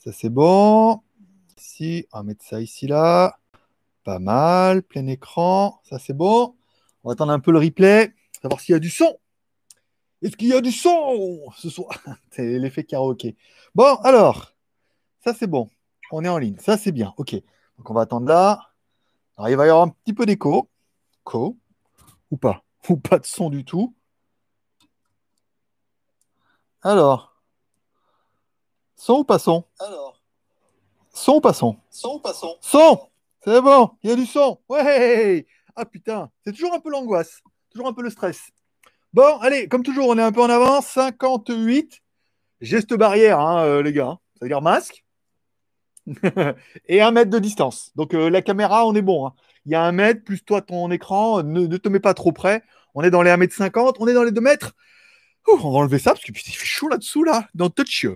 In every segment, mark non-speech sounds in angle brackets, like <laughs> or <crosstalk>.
Ça, c'est bon. Ici, on va mettre ça ici, là. Pas mal. Plein écran. Ça, c'est bon. On va attendre un peu le replay. Savoir s'il y a du son. Est-ce qu'il y a du son ce soir? <laughs> C'est l'effet karaoké. Bon, alors. Ça, c'est bon. On est en ligne. Ça, c'est bien. OK. Donc, on va attendre là. Alors, il va y avoir un petit peu d'écho. Co. Ou pas. Ou pas de son du tout. Alors. Son ou pas son Alors, Son ou pas son son ou pas son Son C'est bon, il y a du son. Ouais Ah putain, c'est toujours un peu l'angoisse, toujours un peu le stress. Bon, allez, comme toujours, on est un peu en avance. 58. Geste barrière, hein, euh, les gars. hein. Ça veut dire masque. <laughs> Et un mètre de distance. Donc euh, la caméra, on est bon. hein. Il y a un mètre, plus toi, ton écran. Ne, ne te mets pas trop près. On est dans les 1m50, on est dans les 2 mètres. Ouh, on va enlever ça parce que putain, il fait chaud là-dessous, là, dans le touch.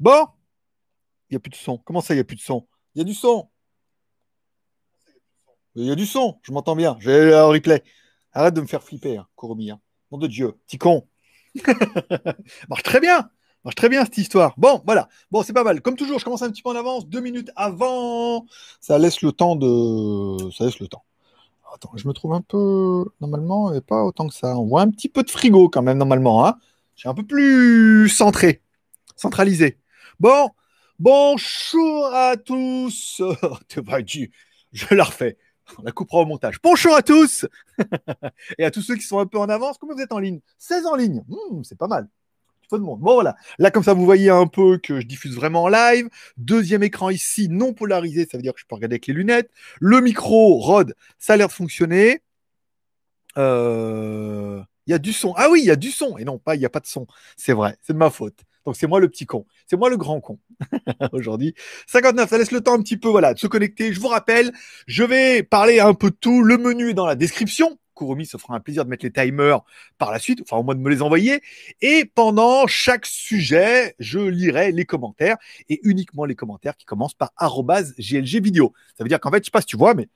Bon, il n'y a plus de son. Comment ça, il n'y a plus de son? Il y a du son. Il y a du son, je m'entends bien. J'ai un replay. Arrête de me faire flipper, hein. Hein. Nom de Dieu, petit con. <laughs> Marche très bien. Marche très bien cette histoire. Bon, voilà. Bon, c'est pas mal. Comme toujours, je commence un petit peu en avance, deux minutes avant. Ça laisse le temps de. Ça laisse le temps. Attends, je me trouve un peu. Normalement, et pas autant que ça. On voit un petit peu de frigo quand même, normalement. Hein. Je un peu plus centré, centralisé. Bon, bonjour à tous. <laughs> Je la refais. On la coupera au montage. Bonjour à tous <laughs> et à tous ceux qui sont un peu en avance. Comment vous êtes en ligne? 16 en ligne. Hmm, c'est pas mal. Faut de monde. Bon, voilà. Là, comme ça, vous voyez un peu que je diffuse vraiment en live. Deuxième écran ici, non polarisé. Ça veut dire que je peux regarder avec les lunettes. Le micro, Rod, ça a l'air de fonctionner. Euh, Il y a du son. Ah oui, il y a du son. Et non, pas, il n'y a pas de son. C'est vrai. C'est de ma faute. Donc, c'est moi le petit con. C'est moi le grand con. <laughs> Aujourd'hui. 59, ça laisse le temps un petit peu, voilà, de se connecter. Je vous rappelle, je vais parler un peu de tout. Le menu est dans la description. Kurumi se fera un plaisir de mettre les timers par la suite, enfin au moins de me les envoyer. Et pendant chaque sujet, je lirai les commentaires et uniquement les commentaires qui commencent par arrobase GLG vidéo. Ça veut dire qu'en fait, je sais pas si tu vois, mais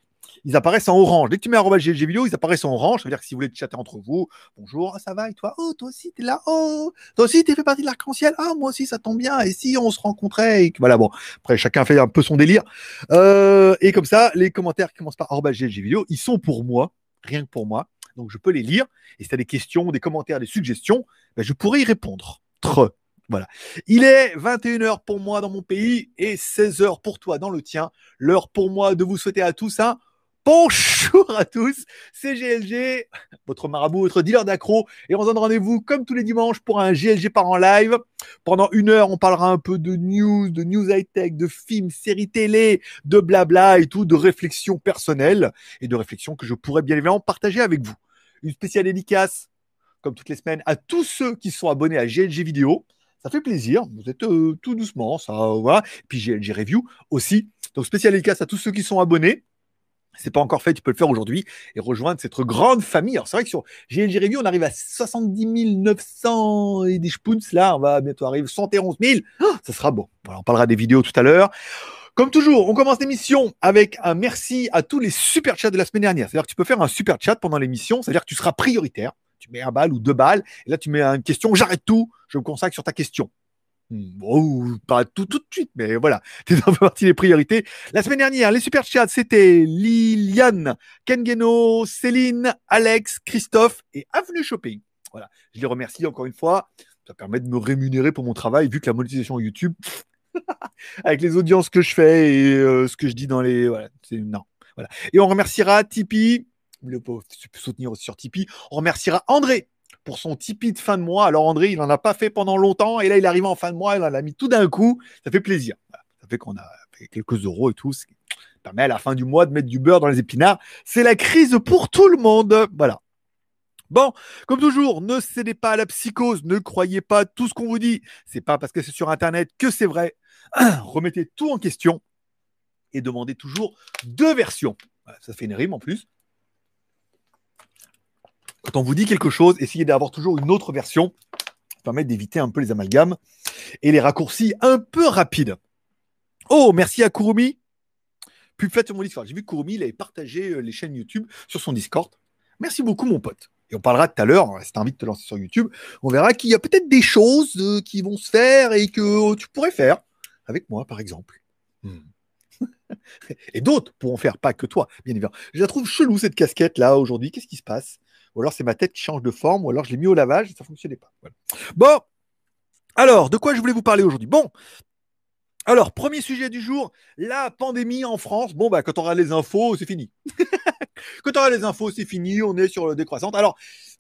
ils apparaissent en orange. Dès que tu mets GLG vidéo, ils apparaissent en orange. Ça veut dire que si vous voulez chatter entre vous, bonjour, ah, ça va et toi? Oh, toi aussi, t'es là Oh, toi aussi, t'es fait partie de l'arc-en-ciel Ah, moi aussi, ça tombe bien. Et si on se rencontrait Voilà, bon. Après, chacun fait un peu son délire. Euh, et comme ça, les commentaires qui commencent par GLG vidéo, ils sont pour moi, rien que pour moi. Donc, je peux les lire. Et si tu as des questions, des commentaires, des suggestions, ben, je pourrais y répondre. Tre. Voilà. Il est 21h pour moi dans mon pays et 16h pour toi dans le tien. L'heure pour moi de vous souhaiter à tous un bonjour à tous. C'est GLG, votre marabout, votre dealer d'accro. Et on se donne rendez-vous comme tous les dimanches pour un GLG par en live. Pendant une heure, on parlera un peu de news, de news high-tech, de films, séries télé, de blabla et tout, de réflexions personnelles et de réflexions que je pourrais bien évidemment partager avec vous. Une spéciale dédicace, comme toutes les semaines, à tous ceux qui sont abonnés à GLG Vidéo. Ça fait plaisir. Vous êtes euh, tout doucement, ça, voilà. Puis GLG Review aussi. Donc, spéciale dédicace à tous ceux qui sont abonnés. C'est pas encore fait, tu peux le faire aujourd'hui et rejoindre cette grande famille. Alors, c'est vrai que sur GLG Review, on arrive à 70 900 et des spoons. Là, on va bientôt arriver à 111 000. Ah, ça sera bon. Voilà, on parlera des vidéos tout à l'heure. Comme toujours, on commence l'émission avec un merci à tous les super chats de la semaine dernière. C'est-à-dire que tu peux faire un super chat pendant l'émission, c'est-à-dire que tu seras prioritaire. Tu mets un balle ou deux balles, et là tu mets une question, j'arrête tout, je me consacre sur ta question. Hmm, Bon, pas tout de suite, mais voilà, <laughs> es dans la partie des priorités. La semaine dernière, les super chats, c'était Liliane, Kengeno, Céline, Alex, Christophe et Avenue Shopping. Voilà, je les remercie encore une fois. Ça permet de me rémunérer pour mon travail, vu que la monétisation YouTube, <laughs> avec les audiences que je fais et euh, ce que je dis dans les. Voilà, c'est non. Voilà. Et on remerciera Tipeee. Le pauvre, soutenir aussi sur Tipeee. On remerciera André pour son Tipeee de fin de mois. Alors, André, il n'en a pas fait pendant longtemps. Et là, il arrive en fin de mois. Il en a mis tout d'un coup. Ça fait plaisir. Ça fait qu'on a fait quelques euros et tout. Ce qui permet à la fin du mois de mettre du beurre dans les épinards. C'est la crise pour tout le monde. Voilà. Bon, comme toujours, ne cédez pas à la psychose, ne croyez pas tout ce qu'on vous dit. C'est pas parce que c'est sur Internet que c'est vrai. <clears throat> Remettez tout en question et demandez toujours deux versions. Ça fait une rime en plus. Quand on vous dit quelque chose, essayez d'avoir toujours une autre version. Ça permet d'éviter un peu les amalgames et les raccourcis un peu rapides. Oh, merci à Kurumi. Puis faites sur mon Discord. J'ai vu que Kurumi il avait partagé euh, les chaînes YouTube sur son Discord. Merci beaucoup, mon pote. Et on parlera tout à l'heure, si tu envie de te lancer sur YouTube, on verra qu'il y a peut-être des choses euh, qui vont se faire et que tu pourrais faire. avec moi, par exemple. Hmm. <laughs> Et d'autres pourront faire, pas que toi, bien évidemment. Je la trouve chelou cette casquette là aujourd'hui. Qu'est-ce qui se passe? Ou alors c'est ma tête qui change de forme, ou alors je l'ai mis au lavage et ça ne fonctionnait pas. Bon, alors de quoi je voulais vous parler aujourd'hui? Bon, alors, premier sujet du jour, la pandémie en France. Bon, bah, quand on aura les infos, c'est fini. <laughs> quand on aura les infos, c'est fini, on est sur le décroissante. Alors,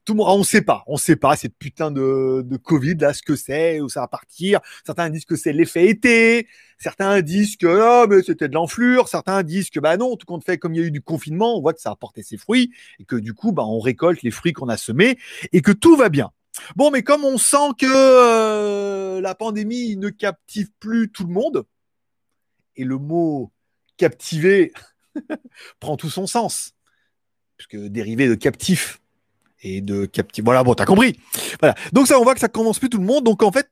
tout le monde, on sait pas, on sait pas cette putain de, Covid, là, ce que c'est, où ça va partir. Certains disent que c'est l'effet été. Certains disent que, oh, c'était de l'enflure. Certains disent que, bah non, tout compte fait, comme il y a eu du confinement, on voit que ça a porté ses fruits et que du coup, bah, on récolte les fruits qu'on a semés et que tout va bien. Bon, mais comme on sent que euh, la pandémie ne captive plus tout le monde, et le mot captiver <laughs> prend tout son sens, puisque dérivé de captif et de captif. Voilà, bon, t'as compris. Voilà. Donc ça, on voit que ça commence plus tout le monde. Donc en fait,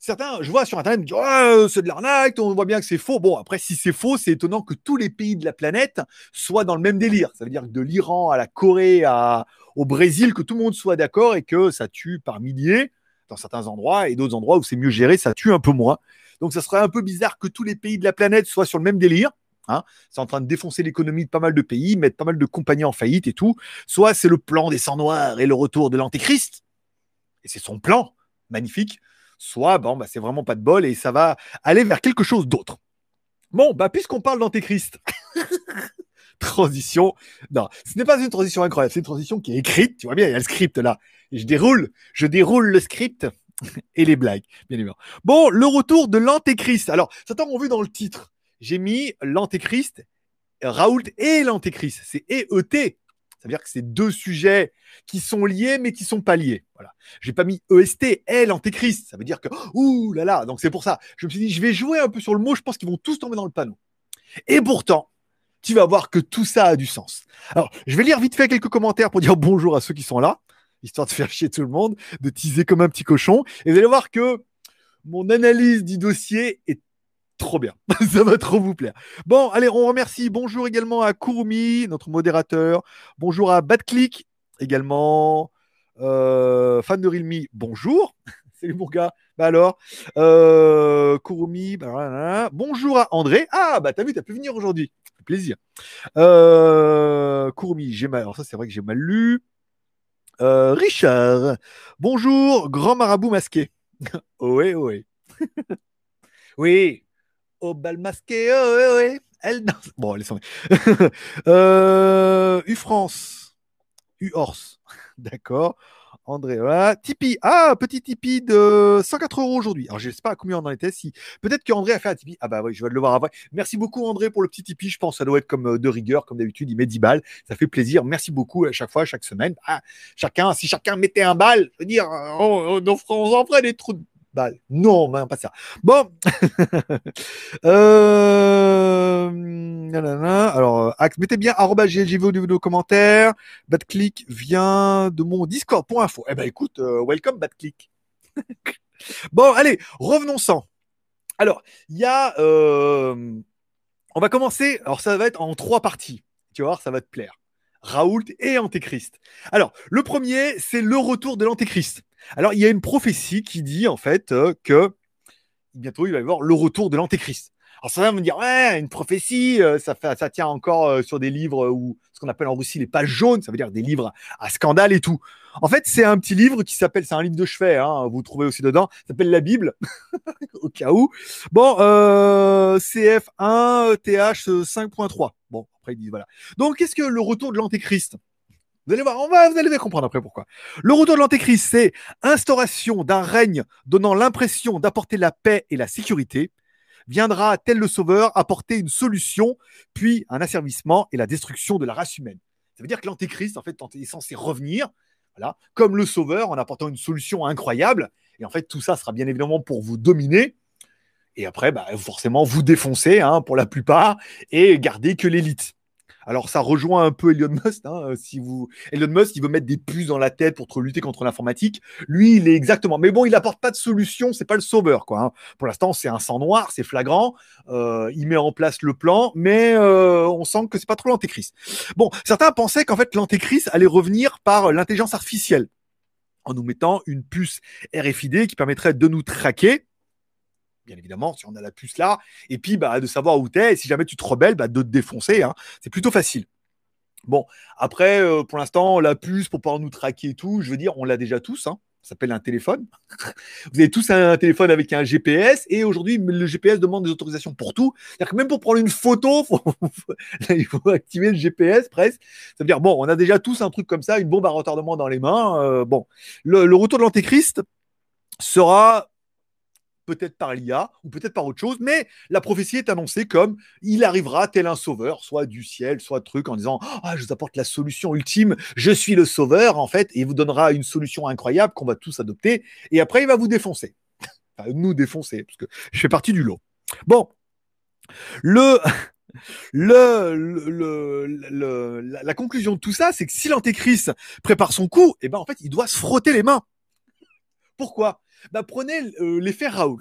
certains, je vois sur Internet, oh, c'est de l'arnaque, on voit bien que c'est faux. Bon, après, si c'est faux, c'est étonnant que tous les pays de la planète soient dans le même délire. Ça veut dire que de l'Iran à la Corée à, au Brésil, que tout le monde soit d'accord et que ça tue par milliers dans certains endroits et d'autres endroits où c'est mieux géré, ça tue un peu moins. Donc ça serait un peu bizarre que tous les pays de la planète soient sur le même délire. Hein. c'est en train de défoncer l'économie de pas mal de pays, mettre pas mal de compagnies en faillite et tout. Soit c'est le plan des sangs noirs et le retour de l'antéchrist, et c'est son plan, magnifique. Soit bon, bah, c'est vraiment pas de bol et ça va aller vers quelque chose d'autre. Bon, bah, puisqu'on parle d'antéchrist, <laughs> transition. Non, ce n'est pas une transition incroyable, c'est une transition qui est écrite. Tu vois bien, il y a le script là. Et je déroule, je déroule le script <laughs> et les blagues, bien évidemment. Bon, le retour de l'antéchrist. Alors, certains ont vu dans le titre, j'ai mis l'antéchrist, Raoult et l'antéchrist. C'est EET. Ça veut dire que c'est deux sujets qui sont liés, mais qui sont pas liés. Voilà. J'ai pas mis EST, et l'antéchrist. Ça veut dire que, ouh là là. Donc c'est pour ça. Je me suis dit, je vais jouer un peu sur le mot. Je pense qu'ils vont tous tomber dans le panneau. Et pourtant, tu vas voir que tout ça a du sens. Alors, je vais lire vite fait quelques commentaires pour dire <laughs> bonjour à ceux qui sont là, histoire de faire chier tout le monde, de teaser comme un petit cochon. Et vous allez voir que mon analyse du dossier est trop bien. <laughs> ça va trop vous plaire. Bon, allez, on remercie. Bonjour également à Kurumi, notre modérateur. Bonjour à Badclick également. Euh, fan de Realme, bonjour. <laughs> Salut mon gars. Bah alors, euh, bah, bonjour à André. Ah, bah t'as vu, t'as pu venir aujourd'hui plaisir. Euh, j'ai mal. Alors ça, c'est vrai que j'ai mal lu. Euh, Richard, bonjour, grand marabout masqué. <laughs> oui, oui. oui. Au bal masqué, oui, oui. Elle danse. <laughs> Bon, laissons. <laughs> euh, U-France. U-Horse. <laughs> D'accord. André, voilà. Tipeee. Ah, petit Tipeee de 104 euros aujourd'hui. Alors, je ne sais pas à combien on en était. Si... Peut-être qu'André a fait un Tipeee. Ah, bah oui, je vais le voir après. Merci beaucoup, André, pour le petit Tipeee. Je pense que ça doit être comme euh, de rigueur, comme d'habitude. Il met 10 balles. Ça fait plaisir. Merci beaucoup à chaque fois, chaque semaine. Ah, chacun, si chacun mettait un balle, je veux dire, on, on, on en ferait des trous de non, même pas ça. Bon. <laughs> euh... Alors, Axe, mettez bien GLGV au niveau de vos commentaires. Badclick vient de mon Discord.info. Eh ben, écoute, euh, welcome Badclick. <laughs> bon, allez, revenons-en. Alors, il y a. Euh... On va commencer. Alors, ça va être en trois parties. Tu vas voir, ça va te plaire. Raoult et Antéchrist. Alors, le premier, c'est le retour de l'Antéchrist. Alors, il y a une prophétie qui dit en fait euh, que bientôt il va y avoir le retour de l'Antéchrist. Alors, ça va me dire, ouais, une prophétie, euh, ça, fait, ça tient encore euh, sur des livres ou ce qu'on appelle en Russie les pages jaunes, ça veut dire des livres à scandale et tout. En fait, c'est un petit livre qui s'appelle, c'est un livre de chevet, hein, vous trouvez aussi dedans, s'appelle la Bible, <laughs> au cas où. Bon, CF1, TH 5.3. Bon, après ils disent voilà. Donc, qu'est-ce que le retour de l'Antéchrist? Vous allez allez comprendre après pourquoi. Le retour de l'Antéchrist, c'est instauration d'un règne donnant l'impression d'apporter la paix et la sécurité. Viendra, tel le sauveur, apporter une solution, puis un asservissement et la destruction de la race humaine. Ça veut dire que l'Antéchrist, en fait, est censé revenir, comme le sauveur, en apportant une solution incroyable. Et en fait, tout ça sera bien évidemment pour vous dominer. Et après, bah, forcément, vous défoncer hein, pour la plupart et garder que l'élite. Alors ça rejoint un peu Elon Musk. Hein, si vous, Elon Musk, il veut mettre des puces dans la tête pour lutter contre l'informatique. Lui, il est exactement. Mais bon, il apporte pas de solution. C'est pas le sauveur, quoi. Hein. Pour l'instant, c'est un sang noir, c'est flagrant. Euh, il met en place le plan, mais euh, on sent que c'est pas trop l'antéchrist. Bon, certains pensaient qu'en fait l'antéchrist allait revenir par l'intelligence artificielle en nous mettant une puce RFID qui permettrait de nous traquer bien évidemment, si on a la puce là, et puis bah, de savoir où t'es, et si jamais tu te rebelles, bah, de te défoncer. Hein. C'est plutôt facile. Bon, après, euh, pour l'instant, la puce pour pouvoir nous traquer et tout, je veux dire, on l'a déjà tous. Hein. Ça s'appelle un téléphone. <laughs> Vous avez tous un téléphone avec un GPS et aujourd'hui, le GPS demande des autorisations pour tout. C'est-à-dire que même pour prendre une photo, <laughs> il faut activer le GPS presque. Ça veut dire, bon, on a déjà tous un truc comme ça, une bombe à retardement dans les mains. Euh, bon, le, le retour de l'Antéchrist sera peut-être par l'IA ou peut-être par autre chose, mais la prophétie est annoncée comme il arrivera tel un sauveur, soit du ciel, soit truc, en disant Ah, je vous apporte la solution ultime, je suis le sauveur, en fait, et il vous donnera une solution incroyable qu'on va tous adopter, et après il va vous défoncer. <laughs> enfin, nous défoncer, parce que je fais partie du lot. Bon, le. <laughs> Le, la, conclusion de tout ça, c'est que si l'antéchrist prépare son coup, eh ben en fait, il doit se frotter les mains. Pourquoi? Bah, prenez euh, l'effet Raoult.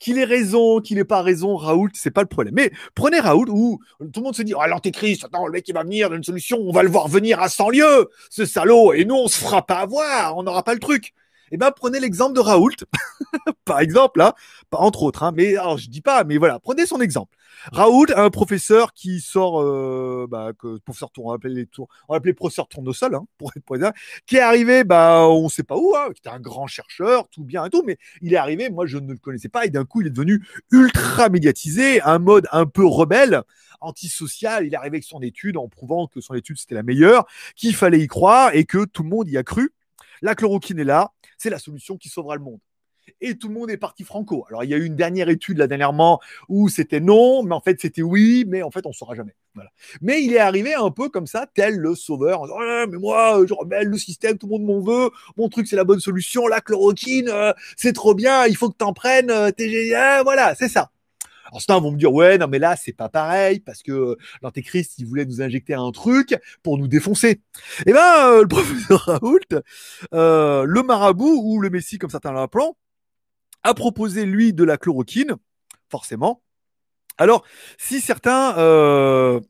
Qu'il ait raison, qu'il ait pas raison, Raoult, c'est pas le problème. Mais prenez Raoult où tout le monde se dit, oh, l'antéchrist, attends, le mec, il va venir d'une solution, on va le voir venir à 100 lieues, ce salaud, et nous, on se fera pas avoir, on n'aura pas le truc. Eh ben, prenez l'exemple de Raoult, <laughs> par exemple, là, pas entre autres, hein, mais alors je dis pas, mais voilà, prenez son exemple. Raoult, un professeur qui sort, euh, bah, que professeur tour, on appeler les tours, on appeler professeur tournesol, hein, pour être président, qui est arrivé, bah, on sait pas où, hein, qui était un grand chercheur, tout bien et tout, mais il est arrivé, moi je ne le connaissais pas, et d'un coup il est devenu ultra médiatisé, un mode un peu rebelle, antisocial. Il est arrivé avec son étude en prouvant que son étude c'était la meilleure, qu'il fallait y croire et que tout le monde y a cru. La chloroquine est là, c'est la solution qui sauvera le monde et tout le monde est parti franco. Alors, il y a eu une dernière étude là dernièrement où c'était non, mais en fait c'était oui, mais en fait on ne saura jamais. Mais il est arrivé un peu comme ça, tel le sauveur, en disant mais moi je rebelle le système, tout le monde m'en veut, mon truc c'est la bonne solution, la chloroquine, euh, c'est trop bien, il faut que tu en prennes, euh, génial, voilà, c'est ça. Alors certains vont me dire ouais non mais là c'est pas pareil parce que l'antéchrist il voulait nous injecter un truc pour nous défoncer. Eh ben euh, le <laughs> professeur Raoult, le marabout ou le messie comme certains l'appellent, a proposé lui de la chloroquine, forcément. Alors, si certains euh,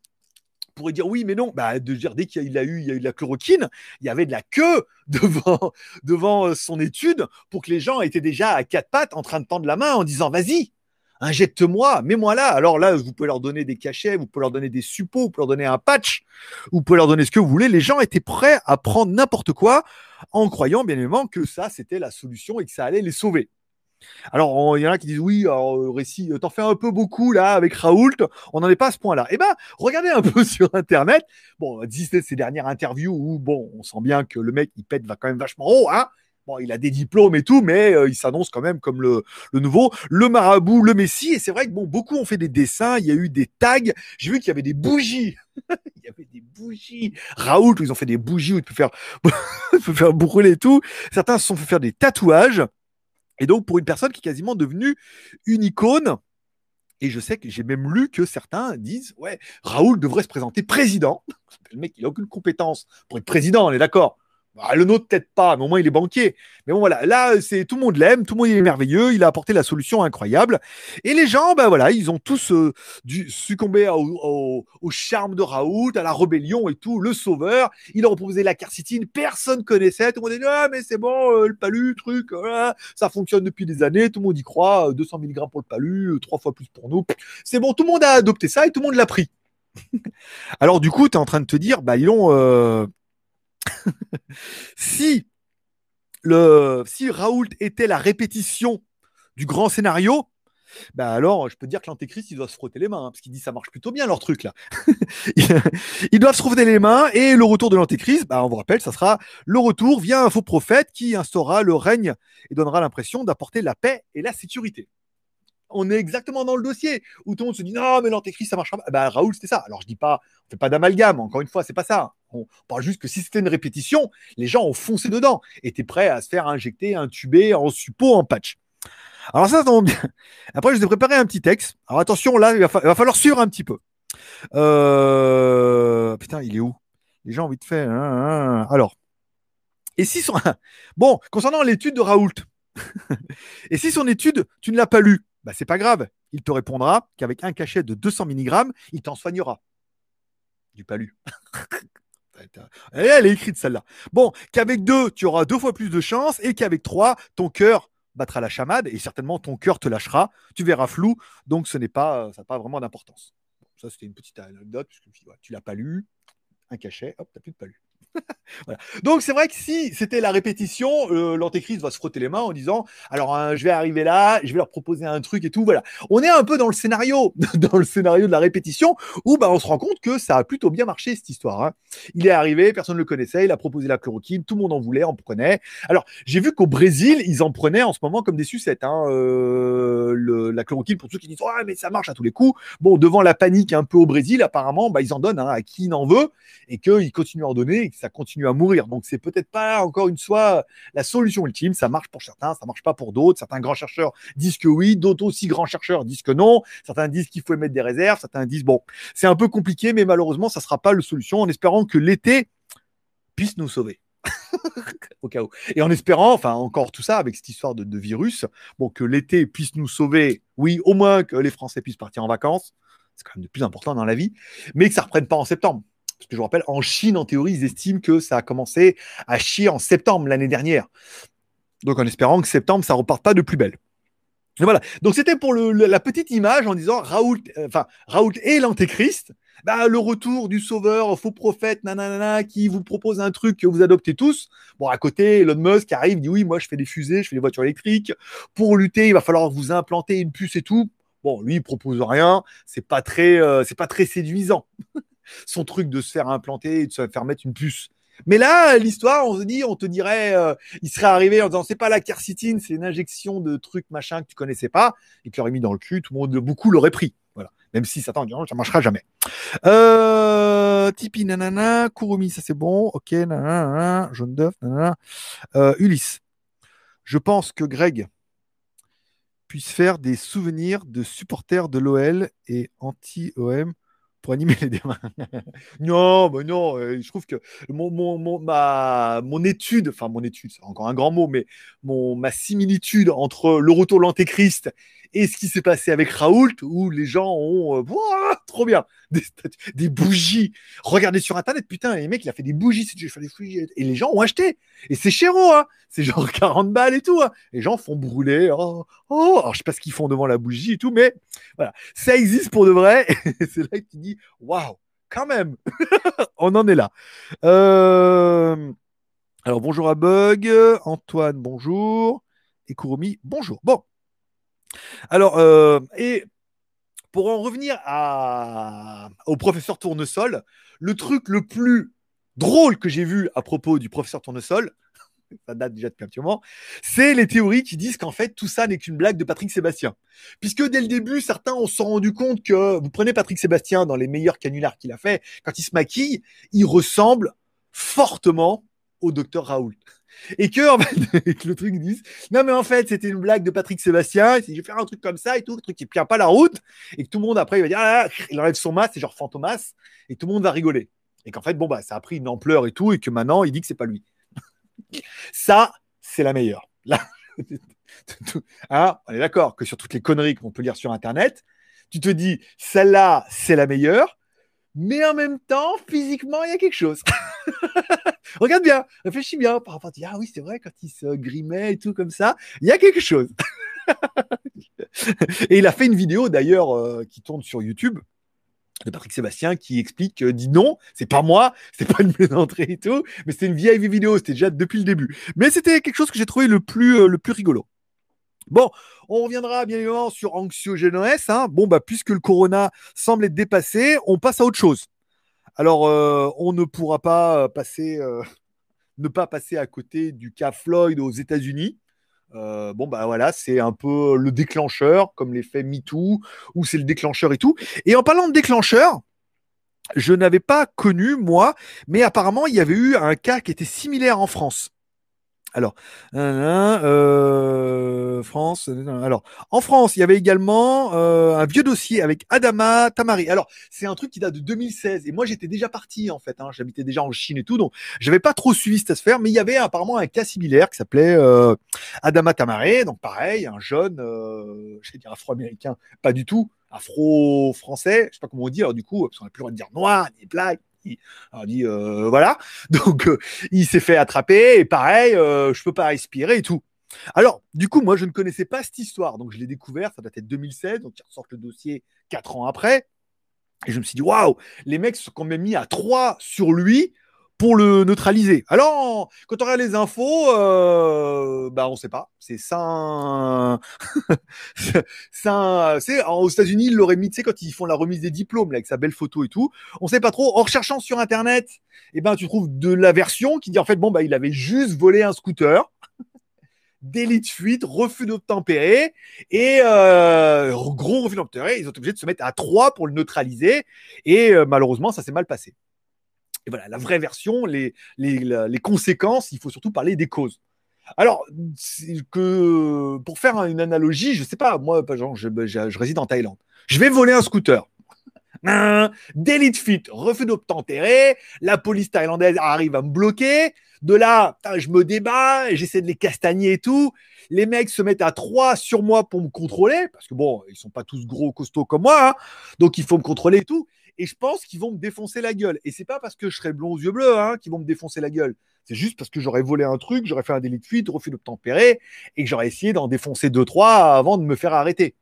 dire oui, mais non, bah, de dire dès qu'il a eu, il y a eu de la chloroquine, il y avait de la queue <laughs> devant, devant euh, son étude pour que les gens étaient déjà à quatre pattes en train de tendre la main en disant vas-y, injecte-moi, mets-moi là. Alors là, vous pouvez leur donner des cachets, vous pouvez leur donner des suppôts, vous pouvez leur donner un patch, vous pouvez leur donner ce que vous voulez. Les gens étaient prêts à prendre n'importe quoi en croyant bien évidemment que ça, c'était la solution et que ça allait les sauver. Alors, il y en a qui disent oui, alors, euh, récit, euh, t'en fais un peu beaucoup là avec Raoult, on n'en est pas à ce point-là. Eh ben, regardez un <laughs> peu sur Internet. Bon, existait ces dernières interviews où, bon, on sent bien que le mec, il pète va quand même vachement haut, hein. Bon, il a des diplômes et tout, mais euh, il s'annonce quand même comme le, nouveau, le marabout, le messie. Et c'est vrai que bon, beaucoup ont fait des dessins, il y a eu des tags. J'ai vu qu'il y avait des bougies. <laughs> il y avait des bougies. Raoult, ils ont fait des bougies où il peut faire, <laughs> faire brûler tout. Certains se sont fait faire des tatouages. Et donc, pour une personne qui est quasiment devenue une icône, et je sais que j'ai même lu que certains disent Ouais, Raoul devrait se présenter président. <laughs> Le mec, il n'a aucune compétence pour être président, on est d'accord. Bah, le nôtre, peut-être pas, mais au moins il est banquier. Mais bon, voilà, là, c'est tout le monde l'aime, tout le monde est merveilleux, il a apporté la solution incroyable. Et les gens, ben voilà, ils ont tous euh, succombé au, charme de Raoult, à la rébellion et tout, le sauveur. Il a proposé la carcitine, personne connaissait. Tout le monde dit Ah, mais c'est bon, euh, le palu, truc, ça fonctionne depuis des années, tout le monde y croit, 200 euh, mg pour le palu, trois fois plus pour nous. C'est bon, tout le monde a adopté ça et tout le monde l'a pris. <laughs> Alors, du coup, tu es en train de te dire Bah, ils ont <laughs> si le si Raoult était la répétition du grand scénario, bah alors je peux dire que l'antéchrist il doit se frotter les mains hein, parce qu'il dit ça marche plutôt bien leur truc là. <laughs> Ils doivent se frotter les mains et le retour de l'antéchrist, bah on vous rappelle, ça sera le retour via un faux prophète qui instaurera le règne et donnera l'impression d'apporter la paix et la sécurité on est exactement dans le dossier où tout le monde se dit non, mais l'antéchrist, ça marchera pas. Bah, Raoul, c'était ça. Alors, je dis pas, on fait pas d'amalgame, encore une fois, c'est pas ça. On parle juste que si c'était une répétition, les gens ont foncé dedans, étaient prêts à se faire injecter, intuber en suppôt, en patch. Alors, ça, ça tombe bien. Après, je vous ai préparé un petit texte. Alors, attention, là, il va, falloir suivre un petit peu. Euh, putain, il est où? Les gens ont envie de faire. Hein, hein, hein. Alors, et si son. <laughs> Bon, concernant l'étude de Raoult, <laughs> et si son étude, tu ne l'as pas lue, bah, c'est pas grave. Il te répondra qu'avec un cachet de 200 mg, il t'en soignera. Du palu. <laughs> Elle est écrite celle-là. Bon, qu'avec deux, tu auras deux fois plus de chance et qu'avec trois, ton cœur battra la chamade et certainement ton cœur te lâchera. Tu verras flou, donc ce n'est pas, ça n'a pas vraiment d'importance. ça, c'était une petite anecdote, puisque tu l'as pas lu, un cachet, hop, t'as plus de pas lu. <laughs> Donc c'est vrai que si c'était la répétition, euh, l'antéchrist va se frotter les mains en disant alors hein, je vais arriver là, je vais leur proposer un truc et tout. Voilà, on est un peu dans le scénario, <laughs> dans le scénario de la répétition où bah on se rend compte que ça a plutôt bien marché cette histoire. Hein. Il est arrivé, personne ne le connaissait, il a proposé la chloroquine, tout le monde en voulait, en prenait. Alors j'ai vu qu'au Brésil ils en prenaient en ce moment comme des sucettes. Hein, euh, la chloroquine pour ceux qui disent ouais mais ça marche à tous les coups. Bon devant la panique un peu au Brésil apparemment bah, ils en donnent à qui en veut et qu'ils continuent à en donner et que continue à mourir. Donc c'est peut-être pas encore une fois la solution ultime. Ça marche pour certains, ça marche pas pour d'autres. Certains grands chercheurs disent que oui, d'autres aussi grands chercheurs disent que non. Certains disent qu'il faut émettre des réserves, certains disent bon, c'est un peu compliqué, mais malheureusement ça sera pas la solution. En espérant que l'été puisse nous sauver. <laughs> au cas où. Et en espérant, enfin encore tout ça avec cette histoire de, virus, bon que l'été puisse nous sauver, oui, au moins que les Français puissent partir en vacances, c'est quand même de plus important dans la vie, mais que ça reprenne pas en septembre. Parce que je vous rappelle, en Chine, en théorie, ils estiment que ça a commencé à chier en septembre l'année dernière. Donc en espérant que septembre, ça reparte pas de plus belle. Et voilà. Donc c'était pour la petite image en disant Raoult, euh, enfin et l'antéchrist. Bah, le retour du sauveur, faux prophète, nanana, qui vous propose un truc que vous adoptez tous. Bon, à côté, Elon Musk arrive, dit oui, moi je fais des fusées, je fais des voitures électriques. Pour lutter, il va falloir vous implanter une puce et tout. Bon, lui, il propose rien. C'est pas très, euh, c'est pas très séduisant. Son truc de se faire implanter et de se faire mettre une puce. Mais là, l'histoire, on se dit, on te dirait, euh, il serait arrivé en disant, c'est pas la quercétine, c'est une injection de trucs machin que tu connaissais pas, et tu l'aurais mis dans le cul, tout le monde, beaucoup l'auraient pris. Voilà. Même si Satan dit, ça marchera jamais. Euh, Tipeee, nanana, Kurumi, ça c'est bon, ok, nanana, jaune d'œuf, nanana. Euh, Ulysse. Je pense que Greg puisse faire des souvenirs de supporters de l'OL et anti-OM pour animer les débats. <laughs> non, mais non, euh, je trouve que mon, mon, ma, mon étude, enfin mon étude, c'est encore un grand mot, mais mon, ma similitude entre le retour de l'Antéchrist et ce qui s'est passé avec Raoult, où les gens ont, euh, trop bien, des, bougies. Regardez sur Internet, putain, les mecs, il a fait des bougies, et les gens ont acheté. Et c'est cher, hein. c'est genre <laughs> 40 balles et tout. Hein. Les gens font brûler. Oh, oh, alors je sais pas ce qu'ils font devant la bougie et tout, mais voilà, ça existe pour de vrai. <laughs> C'est là que tu dis, waouh, quand même, <laughs> on en est là. Euh, alors bonjour à Bug, Antoine, bonjour, et Kurumi, bonjour. Bon, alors, euh, et pour en revenir au professeur Tournesol, le truc le plus drôle que j'ai vu à propos du professeur Tournesol, <laughs> ça date déjà depuis un petit moment, c'est les théories qui disent qu'en fait tout ça n'est qu'une blague de Patrick Sébastien. Puisque dès le début, certains ont sont rendu compte que vous prenez Patrick Sébastien dans les meilleurs canulars qu'il a fait, quand il se maquille, il ressemble fortement au docteur Raoult. <laughs> Et que, le truc dit non, mais en fait, c'était une blague de Patrick Sébastien, je vais faire un truc comme ça et tout, un truc qui tient pas la route, et que tout le monde après, il va dire, ah, il enlève son masque, c'est genre Fantomas, et tout le monde va rigoler. Et qu'en fait, bon, bah, ça a pris une ampleur et tout, et que maintenant, il dit que c'est pas lui. <laughs> ça, c'est la meilleure. <laughs> Là, ah, on est d'accord que sur toutes les conneries qu'on peut lire sur Internet, tu te dis, celle-là, c'est la meilleure, mais en même temps, physiquement, il y a quelque chose. <laughs> Regarde bien, réfléchis bien par rapport à ah oui, c'est vrai, quand il se grimait et tout comme ça, il y a quelque chose. <laughs> et il a fait une vidéo d'ailleurs euh, qui tourne sur YouTube de Patrick Sébastien qui explique, euh, dit non, c'est pas moi, c'est pas une <laughs> plaisanterie et tout, mais c'était une vieille vidéo, c'était déjà depuis le début. Mais c'était quelque chose que j'ai trouvé le plus, euh, le plus rigolo. Bon, on reviendra bien évidemment sur anxiogénèse. Hein. Bon, bah, puisque le corona semble être dépassé, on passe à autre chose. Alors, euh, on ne pourra pas passer, euh, <laughs> ne pas passer à côté du cas Floyd aux États-Unis. Euh, bon, bah voilà, c'est un peu le déclencheur, comme l'effet MeToo, où c'est le déclencheur et tout. Et en parlant de déclencheur, je n'avais pas connu, moi, mais apparemment, il y avait eu un cas qui était similaire en France. Alors, euh, France. Alors, en France, il y avait également euh, un vieux dossier avec Adama Tamari. Alors, c'est un truc qui date de 2016. Et moi, j'étais déjà parti en fait. Hein. J'habitais déjà en Chine et tout, donc j'avais pas trop suivi cette affaire. Mais il y avait apparemment un cas similaire qui s'appelait euh, Adama Tamari. Donc, pareil, un jeune, je vais dire afro-américain, pas du tout, afro-français. Je sais pas comment on dit. Alors, du coup, parce qu'on n'a plus le droit de dire noir ni black il euh, voilà. <laughs> Donc euh, il s'est fait attraper et pareil, euh, je peux pas respirer et tout. Alors, du coup, moi, je ne connaissais pas cette histoire. Donc, je l'ai découvert, ça datait de 2016. Donc, ils ressortent le dossier quatre ans après. Et je me suis dit, waouh, les mecs sont quand même mis à 3 sur lui pour le neutraliser. Alors, quand on regarde les infos, euh, bah on sait pas. C'est ça. ça, <laughs> c'est aux États-Unis, ils l'auraient mis, tu sais, quand ils font la remise des diplômes là, avec sa belle photo et tout. On sait pas trop. En recherchant sur internet, eh ben tu trouves de la version qui dit en fait bon bah il avait juste volé un scooter. <laughs> délit de fuite, refus d'obtempérer et euh, gros refus d'obtempérer. Ils ont été obligés de se mettre à 3 pour le neutraliser et euh, malheureusement ça s'est mal passé. Et voilà, la vraie version, les, les, les conséquences, il faut surtout parler des causes. Alors, que, pour faire une analogie, je sais pas, moi, genre, je, je, je réside en Thaïlande. Je vais voler un scooter. <laughs> Délit de fuite, refus d'obtempérer, la police thaïlandaise arrive à me bloquer. De là, je me débat, j'essaie de les castagner et tout. Les mecs se mettent à trois sur moi pour me contrôler, parce que bon, ils sont pas tous gros costauds comme moi, hein. donc il faut me contrôler et tout et je pense qu'ils vont me défoncer la gueule. Et c'est pas parce que je serai blond aux yeux bleus hein, qu'ils vont me défoncer la gueule. C'est juste parce que j'aurais volé un truc, j'aurais fait un délit de fuite, refus d'obtempérer, et que j'aurais essayé d'en défoncer deux, trois avant de me faire arrêter.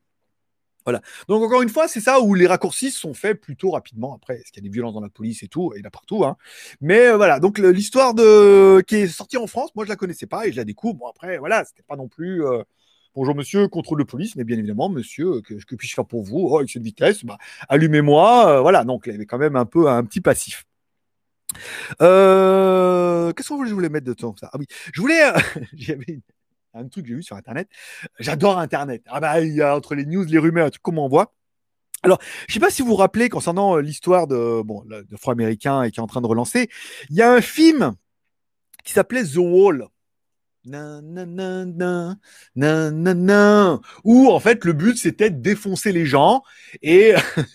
Voilà. Donc encore une fois, c'est ça où les raccourcis sont faits plutôt rapidement. Après, est-ce qu'il y a des violences dans la police et tout, en a partout. Hein. Mais euh, voilà. Donc l'histoire de qui est sortie en France, moi je la connaissais pas et je la découvre. Bon après, voilà, c'était pas non plus. Euh, Bonjour monsieur, contrôle de police, mais bien évidemment, monsieur, que, que puis-je faire pour vous? Oh, avec cette vitesse, bah, allumez-moi. Euh, voilà, donc il y avait quand même un peu un petit passif. Euh, Qu'est-ce que je voulais mettre de temps ça? Ah oui, je voulais. Euh, <laughs> J'avais un truc que j'ai vu sur Internet. J'adore Internet. Ah bah, il y a entre les news, les rumeurs, comme on voit. Alors, je sais pas si vous vous rappelez concernant euh, l'histoire de bon de Afro-américain et qui est en train de relancer, il y a un film qui s'appelait The Wall. Nan, Où en fait le but c'était de défoncer les gens et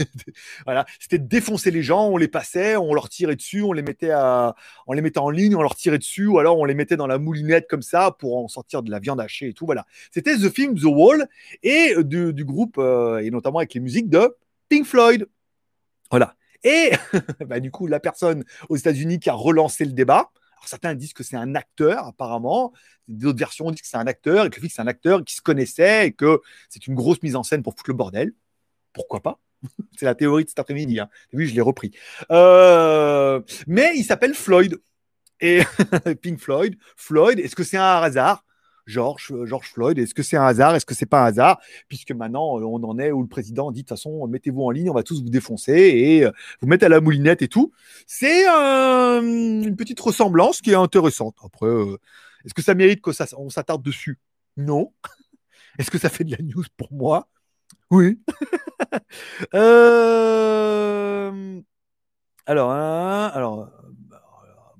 <laughs> voilà c'était de défoncer les gens on les passait on leur tirait dessus on les mettait à on les mettait en ligne on leur tirait dessus ou alors on les mettait dans la moulinette comme ça pour en sortir de la viande hachée et tout voilà. C'était The Film The Wall et du, du groupe euh, et notamment avec les musiques de Pink Floyd. Voilà. Et <laughs> bah, du coup la personne aux États-Unis qui a relancé le débat certains disent que c'est un acteur, apparemment. D'autres versions disent que c'est un acteur et que c'est un acteur qui se connaissait et que c'est une grosse mise en scène pour foutre le bordel. Pourquoi pas? <laughs> C'est la théorie de cet après-midi. Hein. Oui, je l'ai repris. Euh... Mais il s'appelle Floyd. Et <laughs> Pink Floyd, Floyd, est-ce que c'est un hasard? George, George Floyd. Est-ce que c'est un hasard Est-ce que c'est pas un hasard? Puisque maintenant, euh, on en est où le président dit de toute façon, mettez-vous en ligne, on va tous vous défoncer et euh, vous mettre à la moulinette et tout. C'est euh, une petite ressemblance qui est intéressante. Après, euh, est-ce que ça mérite qu'on s'attarde dessus? Non. <laughs> Est-ce que ça fait de la news pour moi? Oui. <laughs> euh... Alors, hein, alors,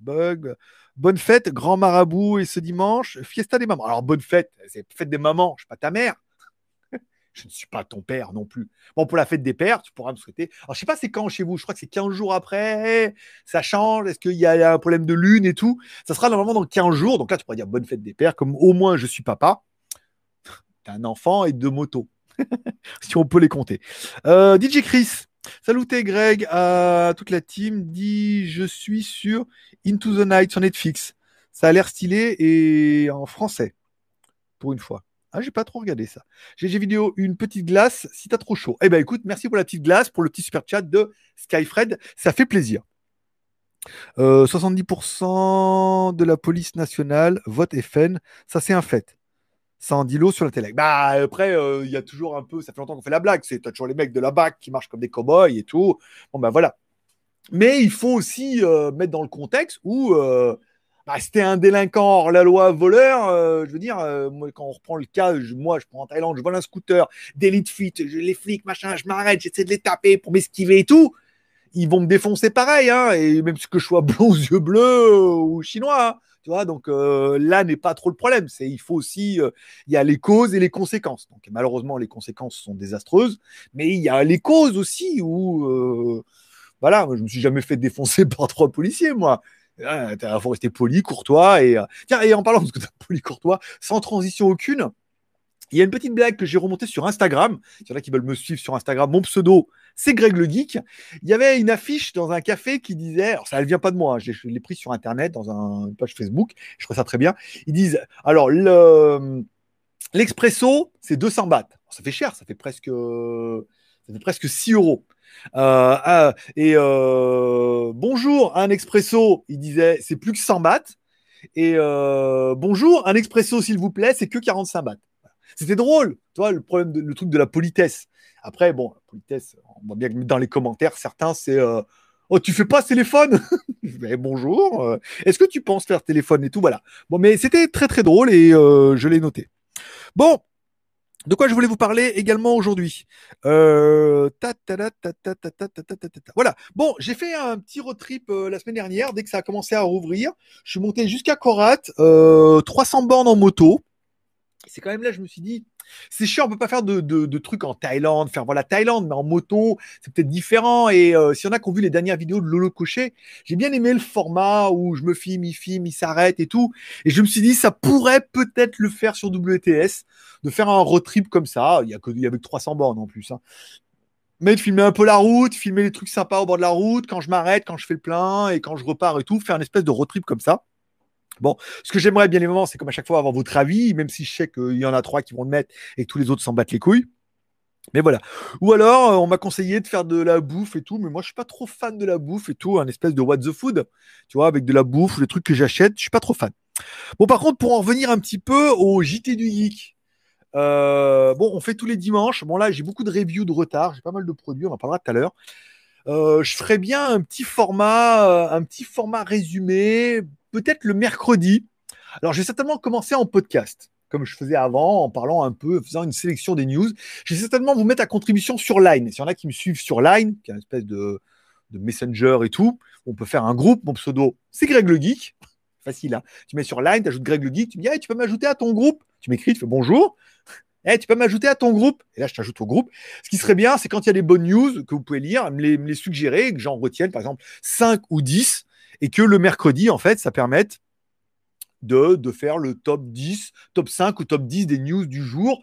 bug. Bonne fête, grand marabout, et ce dimanche, fiesta des mamans. Alors, bonne fête, c'est fête des mamans, je ne suis pas ta mère. <laughs> je ne suis pas ton père non plus. Bon, pour la fête des pères, tu pourras me souhaiter. Alors, je sais pas c'est quand chez vous, je crois que c'est 15 jours après, ça change, est-ce qu'il y a un problème de lune et tout? Ça sera normalement dans 15 jours, donc là, tu pourras dire bonne fête des pères, comme au moins je suis papa. T'as un enfant et deux motos, <laughs> si on peut les compter. Euh, DJ Chris, Saluté Greg à toute la team. Dit je suis sur Into the Night sur Netflix. Ça a l'air stylé et en français pour une fois. Ah, j'ai pas trop regardé ça. GG vidéo, une petite glace si t'as trop chaud. Eh ben écoute, merci pour la petite glace, pour le petit super chat de Skyfred. Ça fait plaisir. Euh, 70% de la police nationale vote FN. Ça, c'est un fait ça en dit sur la télé. Bah, après, euh, il y a toujours un peu, ça fait longtemps qu'on fait la blague, c'est toujours les mecs de la BAC qui marchent comme des cow-boys et tout. Bon, ben voilà. Mais il faut aussi euh, mettre dans le contexte où euh, bah, c'était un délinquant hors la loi voleur. je veux dire, moi, quand on reprend le cas, moi, je prends en Thaïlande, je vole un scooter, délit de fuite, je, les flics, machin, je m'arrête, j'essaie de les taper pour m'esquiver et tout. Ils vont me défoncer pareil, hein, et même que je sois <laughs> blond aux yeux bleus ou chinois. Hein donc là n'est pas trop le problème. C'est il faut aussi il y a les causes et les conséquences. Donc malheureusement les conséquences sont désastreuses, mais il y a les causes aussi où euh, voilà, je me suis jamais fait défoncer <laughs> par trois policiers moi. Il faut rester poli, courtois et tiens et en parlant de <laughs> poli, courtois, sans transition aucune. Il y a une petite blague que j'ai remontée sur Instagram. Il y en a qui veulent me suivre sur Instagram. Mon pseudo, c'est Greg le Geek. Il y avait une affiche dans un café qui disait, alors ça ne vient pas de moi, hein, je l'ai pris sur Internet, dans une page Facebook, je trouve ça très bien. Ils disent, alors l'expresso, c'est 200 bahts. Ça fait cher, ça fait presque, presque 6 euros. Euh, ah, et euh, bonjour, un expresso, il disait, c'est plus que 100 bahts. Et euh, bonjour, un expresso, s'il vous plaît, c'est que 45 bahts. C'était drôle, tu vois, le problème, le truc de la politesse. Après, bon, la politesse, on voit bien que dans les commentaires, certains, c'est Oh, tu fais pas téléphone? <laughs> Mais Bonjour, est-ce que tu penses faire téléphone et tout? Voilà. Bon, mais c'était très très drôle et je l'ai noté. Bon, de quoi je voulais vous parler également aujourd'hui? Voilà. Bon, j'ai fait un petit road trip euh, la semaine dernière, dès que ça a commencé à rouvrir. Je suis monté jusqu'à Korat, 300 euh, bornes en moto. C'est quand même là, je me suis dit, c'est chiant, on peut pas faire de, trucs en Thaïlande, faire voilà Thaïlande, mais en moto, c'est peut-être différent. Et euh, s'il y en a qui ont vu les dernières vidéos de Lolo Cochet, j'ai bien aimé le format où je me filme, il filme, il s'arrête et tout. Et je me suis dit, ça pourrait peut-être le faire sur WTS, de faire un road trip comme ça. Il y a que, il avait 300 bornes en plus. Hein. Mais de filmer un peu la route, filmer les trucs sympas au bord de la route, quand je m'arrête, quand je fais le plein et quand je repars et tout, faire une espèce de road trip comme ça. Bon, ce que j'aimerais bien évidemment, c'est comme à chaque fois avoir votre avis, même si je sais qu'il y en a trois qui vont le mettre et que tous les autres s'en battent les couilles. Mais voilà. Ou alors, euh, on m'a conseillé de faire de la bouffe et tout, mais moi, je suis pas trop fan de la bouffe et tout, un espèce de what the food, tu vois, avec de la bouffe, les trucs que j'achète, je suis pas trop fan. Bon, par contre, pour en revenir un petit peu au JT du Geek, euh, bon, on fait tous les dimanches. Bon, là, j'ai beaucoup de reviews de retard, j'ai pas mal de produits, on en parlera tout à l'heure. Euh, je ferais bien un petit format, un petit format résumé, peut-être le mercredi. Alors, j'ai certainement commencé en podcast, comme je faisais avant, en parlant un peu, faisant une sélection des news. Je vais certainement vous mettre à contribution sur Line. S'il y en a qui me suivent sur Line, qui est une espèce de, messenger et tout, on peut faire un groupe. Mon pseudo, c'est Greg le Geek. <laughs> Facile, hein. Tu mets sur Line, tu ajoutes Greg le Geek, tu dis, tu peux m'ajouter à ton groupe? Tu m'écris, tu fais bonjour. Eh, tu peux m'ajouter à ton groupe? Et là, je t'ajoute au groupe. Ce qui serait bien, c'est quand il y a des bonnes news que vous pouvez lire, me les, me les suggérer, que j'en retienne, par exemple, 5 ou 10 et que le mercredi, en fait, ça permette de, faire le top 10, top 5 ou top 10 des news du jour.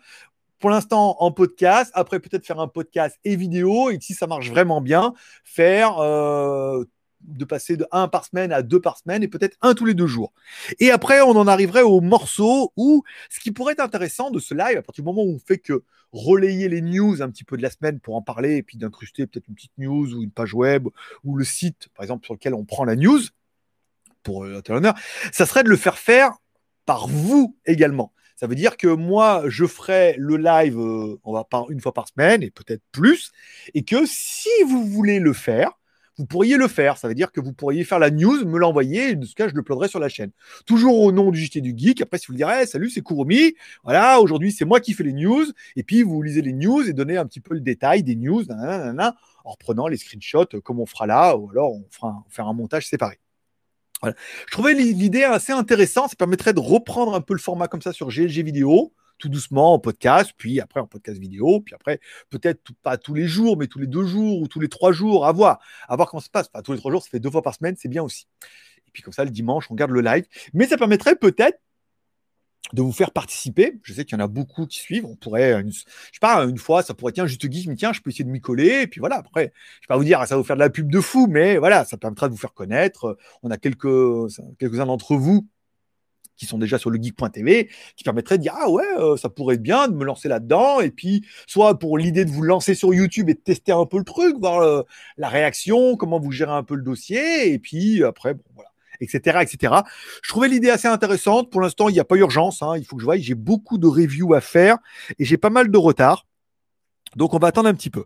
Pour l'instant, en podcast. Après, peut-être faire un podcast et vidéo. Et si ça marche vraiment bien, faire euh, de passer de 1 par semaine à 2 par semaine et peut-être un tous les deux jours. Et après, on en arriverait au morceau où ce qui pourrait être intéressant de ce live, à partir du moment où on fait que relayer les news un petit peu de la semaine pour en parler et puis d'incruster peut-être une petite news ou une page web ou le site, par exemple, sur lequel on prend la news pour euh, l'honneur, ça serait de le faire faire par vous également. Ça veut dire que moi, je ferai le live, euh, on va pas une fois par semaine et peut-être plus, et que si vous voulez le faire, vous pourriez le faire. Ça veut dire que vous pourriez faire la news, me l'envoyer, et de ce cas, je le uploaderai sur la chaîne. Toujours au nom du JT du Geek. Après, si vous le direz, salut, c'est Kurumi. Voilà, aujourd'hui, c'est moi qui fais les news. Et puis, vous lisez les news et donnez un petit peu le détail des news, en reprenant les screenshots comme on fera là, ou alors on fera un montage séparé. Voilà. Je trouvais l'idée assez intéressante. Ça permettrait de reprendre un peu le format comme ça sur GLG vidéo tout doucement en podcast, puis après en podcast vidéo, puis après peut-être pas tous les jours, mais tous les deux jours ou tous les trois jours, à voir, à voir comment ça se passe. Enfin, tous les trois jours, ça fait deux fois par semaine, c'est bien aussi. Et puis comme ça, le dimanche, on garde le live. Mais ça permettrait peut-être de vous faire participer. Je sais qu'il y en a beaucoup qui suivent. On pourrait, je sais pas, une fois, ça pourrait, tiens, juste mais tiens, je peux essayer de m'y coller. Et puis voilà, après, je vais pas vous dire, ça va vous faire de la pub de fou, mais voilà, ça permettra de vous faire connaître. On a quelques, quelques-uns d'entre vous qui sont déjà sur le geek.tv, qui permettraient de dire ah ouais, euh, ça pourrait être bien de me lancer là-dedans, et puis soit pour l'idée de vous lancer sur YouTube et de tester un peu le truc, voir euh, la réaction, comment vous gérez un peu le dossier, et puis après, bon voilà, etc., etc. Je trouvais l'idée assez intéressante. Pour l'instant, il n'y a pas urgence, hein, il faut que je voie. J'ai beaucoup de reviews à faire et j'ai pas mal de retard. Donc on va attendre un petit peu.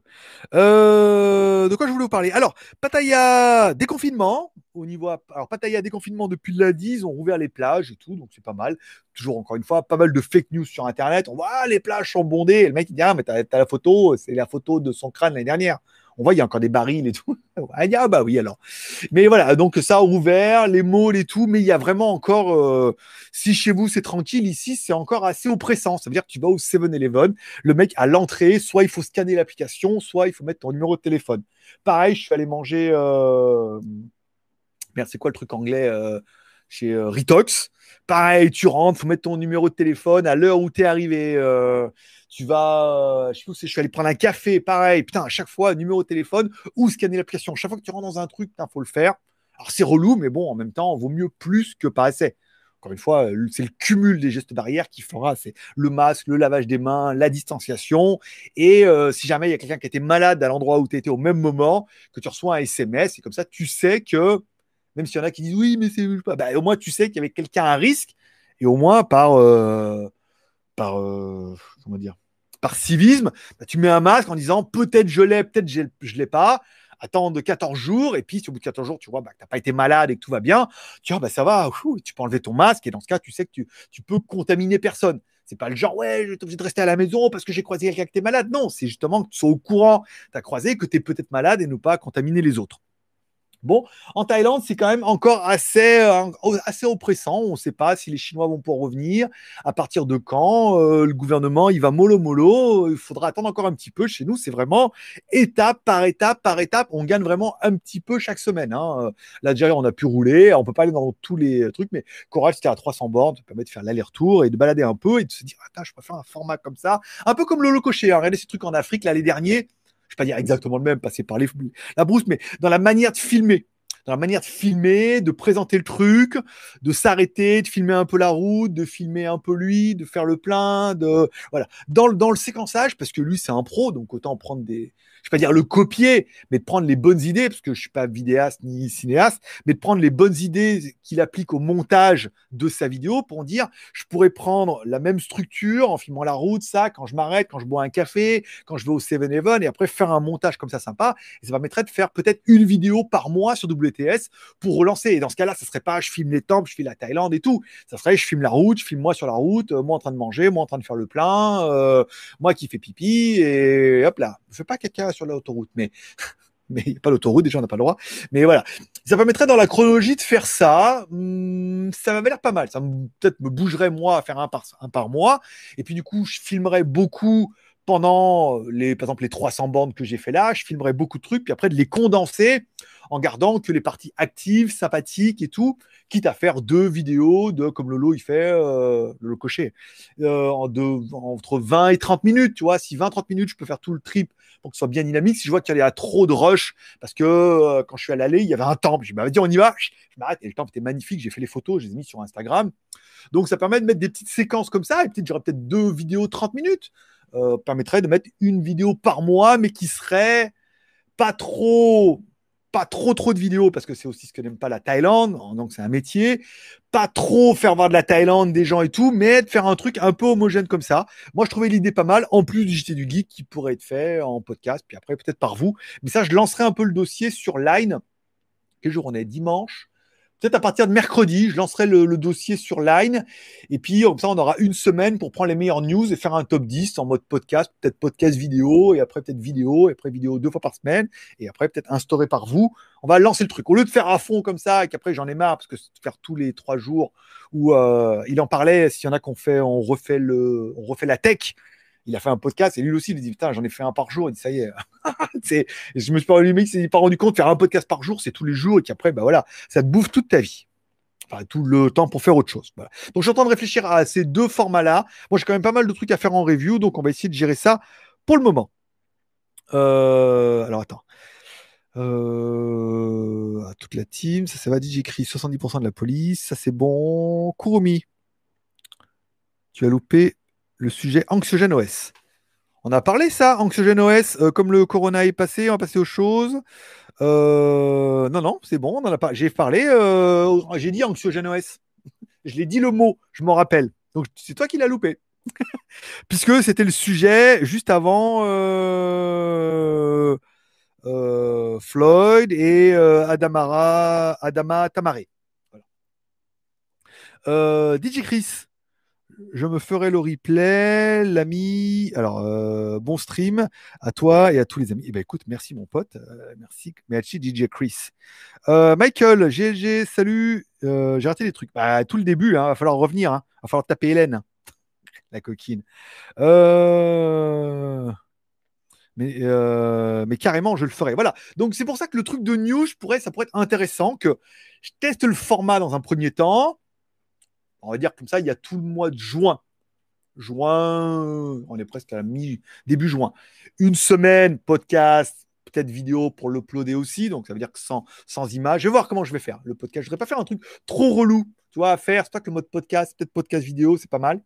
Euh, de quoi je voulais vous parler? Alors, Pattaya déconfinement. Au niveau, alors Pattaya déconfinement depuis lundi, ils ont rouvert les plages et tout, donc c'est pas mal. Toujours encore une fois, pas mal de fake news sur Internet. On voit ah, les plages sont bondées. Et le mec il dit ah mais t'as as la photo, c'est la photo de son crâne l'année dernière on voit il y a encore des barils et tout. <laughs> ah bah oui alors. Mais voilà, donc ça a ouvert, les malls et tout, mais il y a vraiment encore, euh, si chez vous c'est tranquille, ici c'est encore assez oppressant. Ça veut dire que tu vas au 7-Eleven, le mec à l'entrée, soit il faut scanner l'application, soit il faut mettre ton numéro de téléphone. Pareil, je suis allé manger, euh... merde c'est quoi le truc anglais euh... chez Ritox. Pareil, tu rentres, faut mettre ton numéro de téléphone à l'heure où tu es arrivé. tu vas, je sais pas je suis allé prendre un café, pareil, putain, à chaque fois, numéro de téléphone ou scanner l'application. Chaque fois que tu rentres dans un truc, il faut le faire. Alors c'est relou, mais bon, en même temps, vaut mieux plus que pas assez. Encore une fois, c'est le cumul des gestes barrières qui fera, c'est le masque, le lavage des mains, la distanciation. Et euh, si jamais il y a quelqu'un qui était malade à l'endroit où tu étais au même moment, que tu reçois un SMS, et comme ça, tu sais que, même s'il y en a qui disent oui, mais c'est pas, bah, au moins tu sais qu'il y avait quelqu'un à risque, et au moins par, euh, par euh, comment dire, par civisme, bah, tu mets un masque en disant peut-être je l'ai, peut-être je ne l'ai pas attendre 14 jours, et puis, au bout de 14 jours, tu vois bah, que tu n'as pas été malade et que tout va bien, tu vois, bah, ça va, tu peux enlever ton masque, et dans ce cas, tu sais que tu, tu peux contaminer personne. C'est pas le genre, ouais, je suis obligé de rester à la maison parce que j'ai croisé quelqu'un qui était malade. Non, c'est justement que tu sois au courant, tu as croisé, que tu es peut-être malade et ne pas contaminer les autres. Bon, en Thaïlande, c'est quand même encore assez, euh, assez oppressant. On ne sait pas si les Chinois vont pouvoir revenir, à partir de quand. Euh, le gouvernement, il va mollo mollo. Il faudra attendre encore un petit peu. Chez nous, c'est vraiment étape par étape par étape. On gagne vraiment un petit peu chaque semaine. Hein. Là, déjà, on a pu rouler. On peut pas aller dans tous les trucs, mais Coral, c'était à 300 bornes. Ça permet de faire l'aller-retour et de balader un peu et de se dire, attends, je préfère un format comme ça. Un peu comme le Cocher. Hein. Regardez ces trucs en Afrique, l'année dernière je vais pas dire exactement le même, passer par les, la brousse, mais dans la manière de filmer dans la manière de filmer, de présenter le truc, de s'arrêter, de filmer un peu la route, de filmer un peu lui, de faire le plein, de voilà. Dans, dans le séquençage, parce que lui c'est un pro, donc autant prendre des, je vais pas dire le copier, mais de prendre les bonnes idées, parce que je suis pas vidéaste ni cinéaste, mais de prendre les bonnes idées qu'il applique au montage de sa vidéo pour dire, je pourrais prendre la même structure en filmant la route, ça, quand je m'arrête, quand je bois un café, quand je vais au 7-Eleven, et après faire un montage comme ça sympa, et ça permettrait de faire peut-être une vidéo par mois sur Pour relancer. Et dans ce cas-là, ça serait pas je filme les temples, je filme la Thaïlande et tout. Ça serait je filme la route, je filme moi sur la route, euh, moi en train de manger, moi en train de faire le plein, euh, moi qui fais pipi, et hop là. Je fais pas caca sur l'autoroute, mais <laughs> mais il pas l'autoroute, déjà on n'a pas le droit. Mais voilà, ça permettrait dans la chronologie de faire ça. Hmm, ça m'avait l'air pas mal. Ça peut-être me bougerait moi à faire un par, un par mois. Et puis du coup, je filmerais beaucoup pendant les, par exemple, les 300 bandes que j'ai fait là. Je filmerais beaucoup de trucs, puis après de les condenser en gardant que les parties actives, sympathiques et tout, quitte à faire deux vidéos de comme Lolo il fait, euh, Lolo Cocher, euh, en entre 20 et 30 minutes, tu vois. Si 20-30 minutes, je peux faire tout le trip pour que ce soit bien dynamique. Si je vois qu'il y a trop de rush, parce que euh, quand je suis à l'aller, il y avait un temple. Je m'avais dit, on y va. Je m'arrête. Et le temple était magnifique. J'ai fait les photos, je les ai mis sur Instagram. Donc, ça permet de mettre des petites séquences comme ça. Et peut-être, j'aurais peut-être deux vidéos 30 minutes. Euh, permettrait de mettre une vidéo par mois, mais qui serait pas trop pas trop trop de vidéos parce que c'est aussi ce que n'aime pas la Thaïlande, donc c'est un métier. Pas trop faire voir de la Thaïlande des gens et tout, mais de faire un truc un peu homogène comme ça. Moi, je trouvais l'idée pas mal, en plus du JT du Geek qui pourrait être fait en podcast, puis après peut-être par vous. Mais ça, je lancerai un peu le dossier sur Line. Quel jour on est Dimanche peut-être à partir de mercredi, je lancerai le, dossier sur Line. Et puis, comme ça, on aura une semaine pour prendre les meilleures news et faire un top 10 en mode podcast, peut-être podcast vidéo, et après peut-être vidéo, et après vidéo deux fois par semaine, et après peut-être instauré par vous. On va lancer le truc. Au lieu de faire à fond comme ça, et qu'après j'en ai marre, parce que faire tous les trois jours, où euh, il en parlait, s'il y en a qu'on fait, on refait le, on refait la tech il a fait un podcast et lui aussi, il dit Putain, j'en ai fait un par jour. Il Ça y est. <laughs> je me suis pas, lui, s'est pas rendu compte faire un podcast par jour, c'est tous les jours et qu'après, bah voilà, ça te bouffe toute ta vie. Enfin, tout le temps pour faire autre chose. Donc, je suis en train de réfléchir à ces deux formats-là. Moi, j'ai quand même pas mal de trucs à faire en review, donc on va essayer de gérer ça pour le moment. Euh, alors, attends. Euh, à toute la team, ça, ça va dit, j'écris 70% de la police, ça c'est bon. Kurumi, tu as loupé le sujet Anxiogène OS. On a parlé ça, Anxiogène OS, euh, comme le Corona est passé, on va passer aux choses. Euh, non, non, c'est bon, on en a pas. J'ai parlé, euh, j'ai dit Anxiogène OS. je l'ai dit le mot, je m'en rappelle. Donc c'est toi qui l'as loupé. <laughs> Puisque c'était le sujet juste avant Floyd et Adamara, Adama Tamare. Voilà. DJ Chris, je me ferai le replay, l'ami. Alors, euh, bon stream à toi et à tous les amis. Eh ben, écoute, merci mon pote. Euh, merci, DJ Chris. Euh, Michael, GLG, salut. J'ai raté des trucs. Bah, tout le début, il hein, va falloir revenir. Il hein. va falloir taper Hélène, <laughs> la coquine. Mais, euh, carrément, je le ferai. Voilà. Donc, c'est pour ça que le truc de news, ça pourrait être intéressant que je teste le format dans un premier temps. On va dire comme ça, il y a tout le mois de juin. Juin, on est presque à la mi début juin. Une semaine, podcast, peut-être vidéo pour l'uploader aussi. Donc, ça veut dire que sans, sans image. Je vais voir comment je vais faire le podcast. Je ne voudrais pas faire un truc trop relou, tu vois, à faire. C'est pas que mode podcast, peut-être podcast vidéo, c'est pas mal.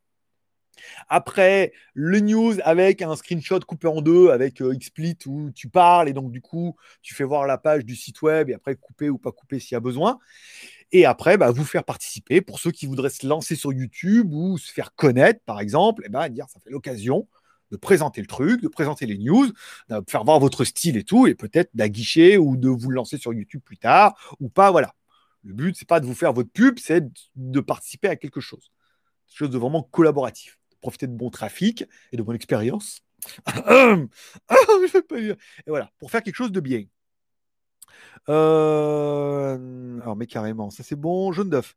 Après, le news avec un screenshot coupé en deux avec euh, XSplit où tu parles et donc du coup, tu fais voir la page du site web et après couper ou pas couper s'il y a besoin. Et après, bah, vous faire participer pour ceux qui voudraient se lancer sur YouTube ou se faire connaître, par exemple, et bah, dire ça fait l'occasion de présenter le truc, de présenter les news, de faire voir votre style et tout, et peut-être d'aguicher ou de vous lancer sur YouTube plus tard ou pas. Voilà. Le but, c'est pas de vous faire votre pub, c'est de participer à quelque chose. Quelque chose de vraiment collaboratif. Profiter de bon trafic et de bonne expérience. <coughs> <coughs> et voilà, pour faire quelque chose de bien. Euh, alors, mais carrément, ça c'est bon. Jaune d'œuf.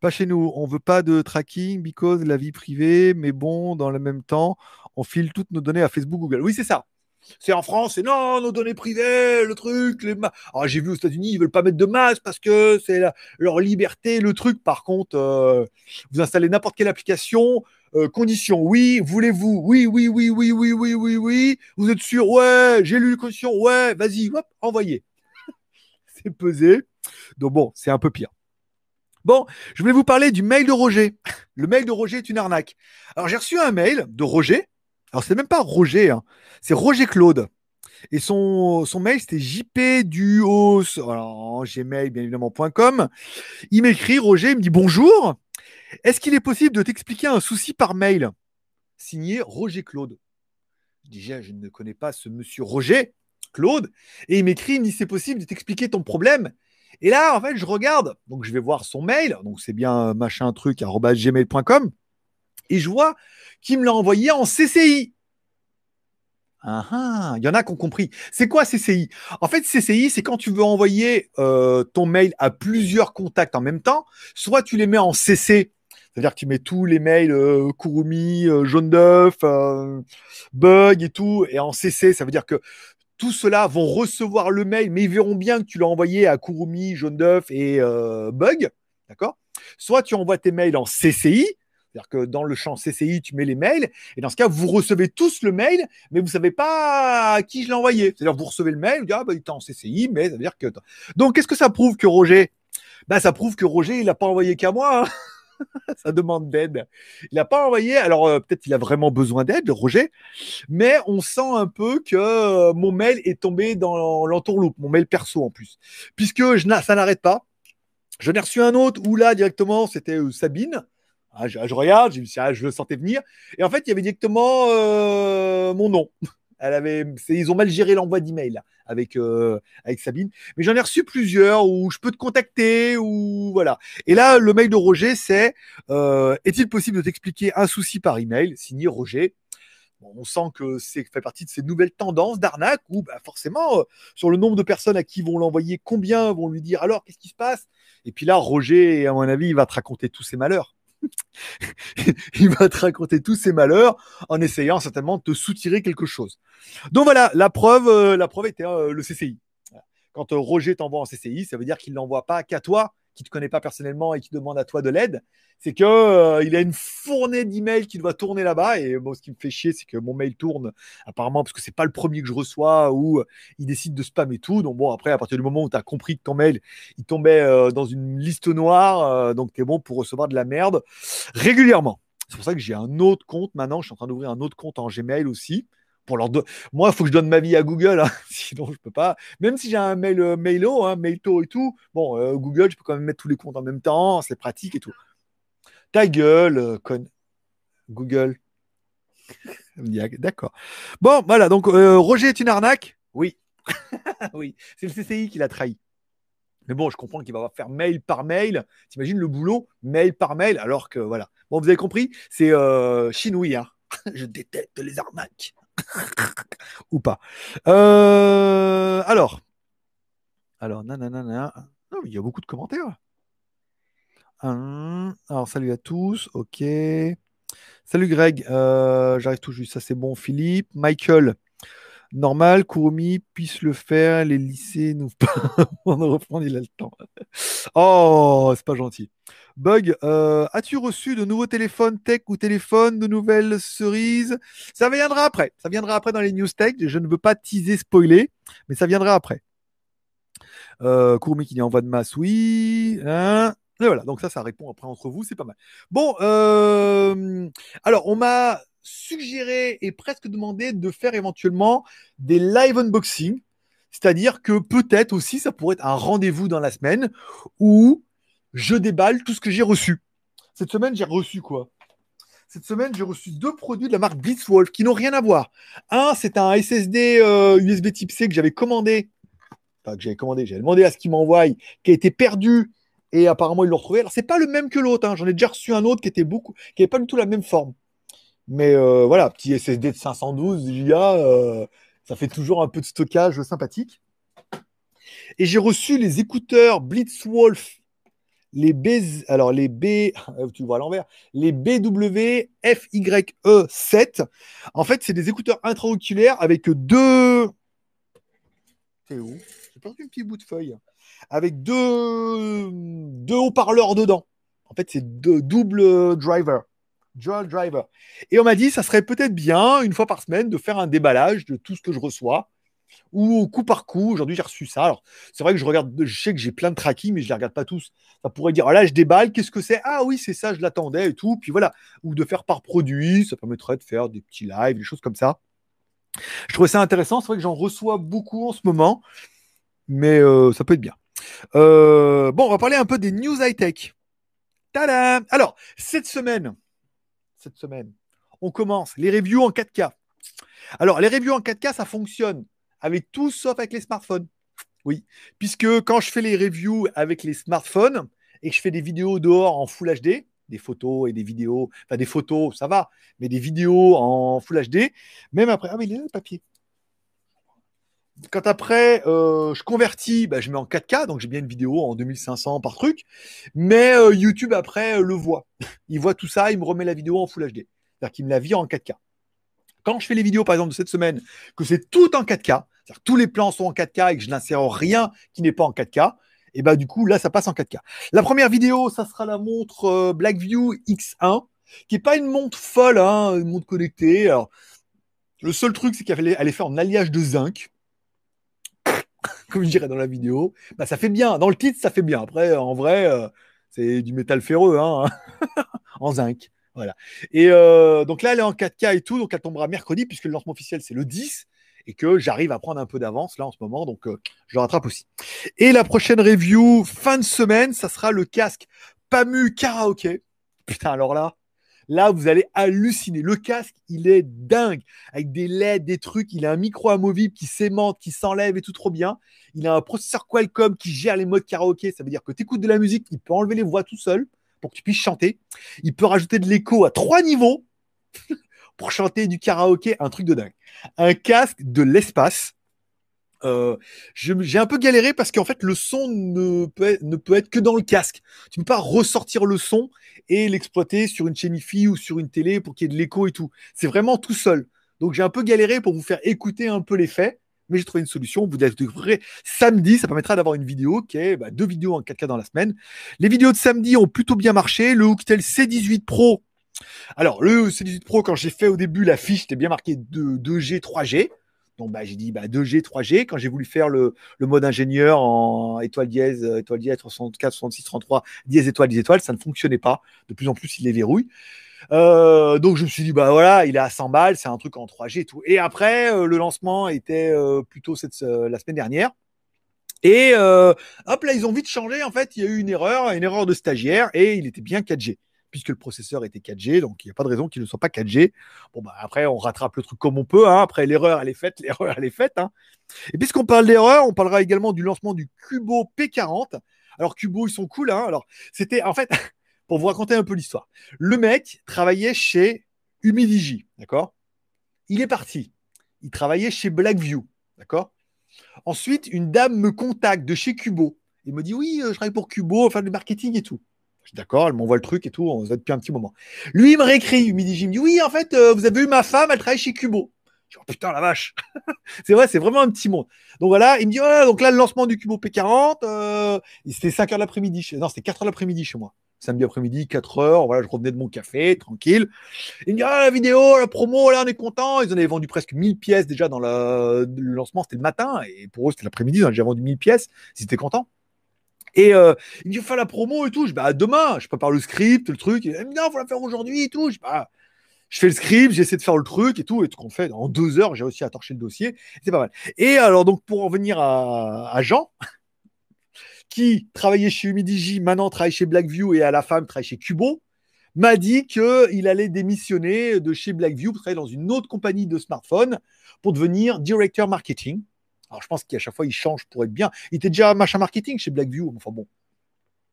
Pas chez nous. On veut pas de tracking because la vie privée, mais bon, dans le même temps, on file toutes nos données à Facebook, Google. Oui, c'est ça. C'est en France, c'est non, nos données privées, le truc. Les Alors, ah, j'ai vu aux États-Unis, ils veulent pas mettre de masque parce que c'est leur liberté, le truc. Par contre, euh, vous installez n'importe quelle application, euh, condition, oui, voulez-vous, oui, oui, oui, oui, oui, oui, oui, oui. Vous êtes sûr, ouais, j'ai lu les conditions, ouais, vas-y, hop, envoyez. <laughs> pesé. Donc bon, c'est un peu pire. Bon, je voulais vous parler du mail de Roger. Le mail de Roger est une arnaque. Alors j'ai reçu un mail de Roger. Alors c'est même pas Roger, hein. c'est Roger Claude. Et son, son mail, c'était jpduos, alors gmail, bien évidemment.com. Il m'écrit, Roger, il me dit bonjour. Est-ce qu'il est possible de t'expliquer un souci par mail? Signé Roger Claude. Déjà, je ne connais pas ce monsieur Roger. Claude, et il m'écrit, dit c'est possible de t'expliquer ton problème? Et là, en fait, je regarde, donc je vais voir son mail, donc c'est bien machin truc gmail.com, et je vois qu'il me l'a envoyé en CCI. Ah, ah, il y en a qui ont compris. C'est quoi CCI En fait, CCI, c'est quand tu veux envoyer euh, ton mail à plusieurs contacts en même temps, soit tu les mets en CC, c'est-à-dire que tu mets tous les mails euh, Kurumi, euh, jaune d'œuf, euh, bug et tout, et en CC, ça veut dire que tous ceux-là vont recevoir le mail, mais ils verront bien que tu l'as envoyé à Kurumi, Jaune d'œuf et euh, Bug. D'accord? Soit tu envoies tes mails en CCI, c'est-à-dire que dans le champ CCI, tu mets les mails, et dans ce cas, vous recevez tous le mail, mais vous ne savez pas à qui je l'ai envoyé. C'est-à-dire vous recevez le mail, vous dites, ah, bah, il était en CCI, mais ça veut dire que. Donc, qu'est-ce que ça prouve que Roger? Ben, Ça prouve que Roger, il n'a pas envoyé qu'à moi. Hein. <laughs> ça demande d'aide. Il n'a pas envoyé, alors euh, peut-être il a vraiment besoin d'aide, Roger, mais on sent un peu que euh, mon mail est tombé dans l'entourloupe, mon mail perso en plus, puisque ça n'arrête pas. Je n'ai reçu un autre où là directement c'était euh, Sabine. Ah, je, regarde, je, ah, je le sentais venir, et en fait il y avait directement mon nom. <laughs> Elle ils ont mal géré l'envoi d'email avec euh, avec Sabine. Mais j'en ai reçu plusieurs où je peux te contacter ou voilà. Et là, le mail de Roger, c'est euh, est-il possible de t'expliquer un souci par email? Signé Roger. on sent que c'est fait partie de ces nouvelles tendances d'arnaque où bah, forcément, euh, sur le nombre de personnes à qui vont l'envoyer, combien vont lui dire alors qu'est-ce qui se passe? Et puis là, Roger, à mon avis, il va te raconter tous ses malheurs. <laughs> il va te raconter tous ses malheurs en essayant certainement de te soutirer quelque chose. Donc voilà, la preuve, euh, la preuve était euh, le CCI. Quand euh, Roger t'envoie en CCI, ça veut dire qu'il n'envoie pas qu'à toi, qui te connaît pas personnellement et qui demande à toi de l'aide, c'est que euh, il a une fournée d'emails qui doit tourner là-bas. Et bon, ce qui me fait chier, c'est que mon mail tourne apparemment parce que c'est pas le premier que je reçois ou il décide de spam et tout. Donc bon, après, à partir du moment où tu as compris que ton mail il tombait euh, dans une liste noire, euh, donc tu es bon pour recevoir de la merde régulièrement. C'est pour ça que j'ai un autre compte maintenant. Je suis en train d'ouvrir un autre compte en Gmail aussi pour leur Moi, il faut que je donne ma vie à Google, hein. <laughs> sinon je peux pas. Même si j'ai un mail euh, Mailo, hein, Mailto et tout, bon, euh, Google, je peux quand même mettre tous les comptes en même temps, c'est pratique et tout. Ta gueule, euh, con... Google. <laughs> D'accord. Bon, voilà, donc Roger est une arnaque? Oui. <laughs> oui, c'est le CCI qui l'a trahi. Mais bon, je comprends qu'il va faire mail par mail. T'imagines le boulot, mail par mail, alors que voilà. Bon, vous avez compris, c'est euh, chinois. Hein. je déteste les arnaques. <laughs> Ou pas. Euh, alors. Alors, nanana. Non, il y a beaucoup de commentaires. alors, salut à tous. Ok. Salut Greg. Euh, j'arrive tout juste. Ça, c'est bon. Philippe. Michael. Normal, Kurumi puisse le faire, les lycées nous <laughs> on reprend, il a le temps. Oh, c'est pas gentil. Bug, euh, as-tu reçu de nouveaux téléphones tech ou téléphones, de nouvelles cerises? Ça viendra après. Ça viendra après dans les news tech. Je ne veux pas teaser, spoiler, mais ça viendra après. Euh, Kurumi qui dit envoie de masse, oui. Hein et voilà, donc ça, ça répond après entre vous, c'est pas mal. Bon, euh, alors on m'a suggéré et presque demandé de faire éventuellement des live unboxing, c'est-à-dire que peut-être aussi ça pourrait être un rendez-vous dans la semaine où je déballe tout ce que j'ai reçu. Cette semaine, j'ai reçu quoi? Cette semaine, j'ai reçu deux produits de la marque Blitzwolf qui n'ont rien à voir. Un, c'est un SSD USB euh, Type C que j'avais commandé, enfin que j'avais commandé, j'avais demandé à ce qu'il m'envoie, qui a été perdu et apparemment ils l'ont retrouvé. Alors c'est pas le même que l'autre, hein. j'en ai déjà reçu un autre qui était beaucoup, qui n'avait pas du tout la même forme. Mais euh, voilà, petit SSD de 512 Go, euh, ça fait toujours un peu de stockage sympathique. Et j'ai reçu les écouteurs Blitzwolf, les B, alors les B, <laughs> tu vois à l'envers, les BW FYE7. En fait, c'est des écouteurs intraoculaires avec deux. Où? J'ai perdu un petit bout de feuille avec deux, deux haut-parleurs dedans. En fait, c'est deux double driver. Dual driver. Et on m'a dit, ça serait peut-être bien, une fois par semaine, de faire un déballage de tout ce que je reçois, ou coup par coup. Aujourd'hui, j'ai reçu ça. Alors, c'est vrai que je regarde, je sais que j'ai plein de tracking, mais je les regarde pas tous. Ça pourrait dire, oh là, je déballe, qu'est-ce que c'est? Ah oui, c'est ça, je l'attendais et tout. Puis voilà. Ou de faire par produit, ça permettrait de faire des petits lives, des choses comme ça. Je trouvais ça intéressant. C'est vrai que j'en reçois beaucoup en ce moment, mais euh, ça peut être bien. Euh, bon, on va parler un peu des news high-tech. Tada Alors, cette semaine, cette semaine, on commence les reviews en 4K. Alors, les reviews en 4K, ça fonctionne avec tout sauf avec les smartphones. Oui, puisque quand je fais les reviews avec les smartphones et que je fais des vidéos dehors en Full HD, des photos et des vidéos, enfin des photos, ça va, mais des vidéos en Full HD, même après, ah mais il est là le papier quand après euh, je convertis, bah, je mets en 4K, donc j'ai bien une vidéo en 2500 par truc, mais euh, YouTube après euh, le voit. <laughs> il voit tout ça, il me remet la vidéo en Full HD. C'est-à-dire qu'il me la vire en 4K. Quand je fais les vidéos par exemple de cette semaine, que c'est tout en 4K, c'est-à-dire tous les plans sont en 4K et que je n'insère rien qui n'est pas en 4K, et bah du coup là ça passe en 4K. La première vidéo, ça sera la montre Blackview X1, qui est pas une montre folle, hein, une montre connectée. Le seul truc c'est qu'elle est faite en alliage de zinc <laughs> comme je dirais dans la vidéo, bah, ça fait bien. Dans le titre, ça fait bien. Après, en vrai, euh, c'est du métal ferreux, hein, <laughs> en zinc. Voilà. Et euh, donc là, elle est en 4K et tout, donc elle tombera mercredi, puisque le lancement officiel, c'est le 10, et que j'arrive à prendre un peu d'avance là en ce moment, donc euh, je rattrape aussi. Et la prochaine review, fin de semaine, ça sera le casque Pamu Karaoke. Putain, alors là, Là, vous allez halluciner. Le casque, il est dingue. Avec des LED, des trucs. Il a un micro amovible qui s'aimante, qui s'enlève et tout trop bien. Il a un processeur Qualcomm qui gère les modes karaoké. Ça veut dire que tu écoutes de la musique, il peut enlever les voix tout seul pour que tu puisses chanter. Il peut rajouter de l'écho à trois niveaux <laughs> pour chanter du karaoké. Un truc de dingue. Un casque de l'espace euh, j'ai un peu galéré parce qu'en fait le son ne peut, être, ne peut être que dans le casque. Tu ne peux pas ressortir le son et l'exploiter sur une chaîne IFI ou sur une télé pour qu'il y ait de l'écho et tout. C'est vraiment tout seul. Donc j'ai un peu galéré pour vous faire écouter un peu l'effet, mais j'ai trouvé une solution. Vous découvrirez samedi, ça permettra d'avoir une vidéo qui est bah, deux vidéos en 4K dans la semaine. Les vidéos de samedi ont plutôt bien marché. Le Hooktel C18 Pro. Alors le C18 Pro, quand j'ai fait au début la fiche, c'était bien marqué 2, 2G, 3G. Donc bah, j'ai dit bah, 2G, 3G. Quand j'ai voulu faire le, mode ingénieur en étoile dièse, étoile dièse 64, 66, 33, dièse étoile, dièse étoile, ça ne fonctionnait pas. De plus en plus, il les verrouille. Euh, donc je me suis dit bah voilà, il est à 100 balles, c'est un truc en 3G et tout. Et après, euh, le lancement était plutôt cette, la semaine dernière. Et hop là, ils ont vite changé. En fait, il y a eu une erreur, une erreur de stagiaire, et il était bien 4G puisque le processeur était 4G, donc il n'y a pas de raison qu'il ne soit pas 4G. Bon, bah, après, on rattrape le truc comme on peut. Hein. Après, l'erreur, elle est faite, <laughs> l'erreur, elle est faite. Hein. Et puisqu'on parle d'erreur, on parlera également du lancement du Cubo P40. Alors, Cubo, ils sont cool. Hein. Alors, c'était, en fait, <laughs> pour vous raconter un peu l'histoire, le mec travaillait chez Humidigi, d'accord? Il est parti. Il travaillait chez Blackview, d'accord? Ensuite, une dame me contacte de chez Cubo. Il me dit, oui, euh, je travaille pour Cubo, faire du marketing et tout d'accord, elle m'envoie le truc et tout, on se voit depuis un petit moment. Lui, il me réécrit, il me dit, oui, en fait, euh, vous avez eu ma femme, elle travaille chez Cubo. oh, putain la vache. <laughs> c'est vrai, c'est vraiment un petit monde. Donc voilà, il me dit voilà, donc là le lancement du Cubo P40, euh, c'était 5 heures l'après-midi. Non, c'était 4 heures l'après-midi chez moi. Samedi après-midi, 4 heures, voilà, je revenais de mon café, tranquille. Il me dit ah, la vidéo, la promo, là on est content. Ils en avaient vendu presque 1000 pièces déjà dans le, lancement, c'était le matin, et pour eux c'était l'après-midi, ils ont déjà vendu 1000 pièces, ils étaient contents. Et euh, il me dit, faire la promo et tout. Je bah, demain, je prépare le script, le truc. Il me dit, non, faut la faire aujourd'hui et tout. Je bah, je fais le script, j'essaie de faire le truc et tout, et tout qu'on fait en deux heures, j'ai réussi à torcher le dossier, c'est pas mal. Et alors donc pour en venir à, Jean, qui travaillait chez Humidigi, maintenant travaille chez Blackview et à la femme travaille chez Cubo, m'a dit qu'il allait démissionner de chez Blackview pour travailler dans une autre compagnie de smartphones pour devenir directeur marketing. Alors je pense qu'à chaque fois il change pour être bien. Il était déjà machin marketing chez Blackview, enfin bon,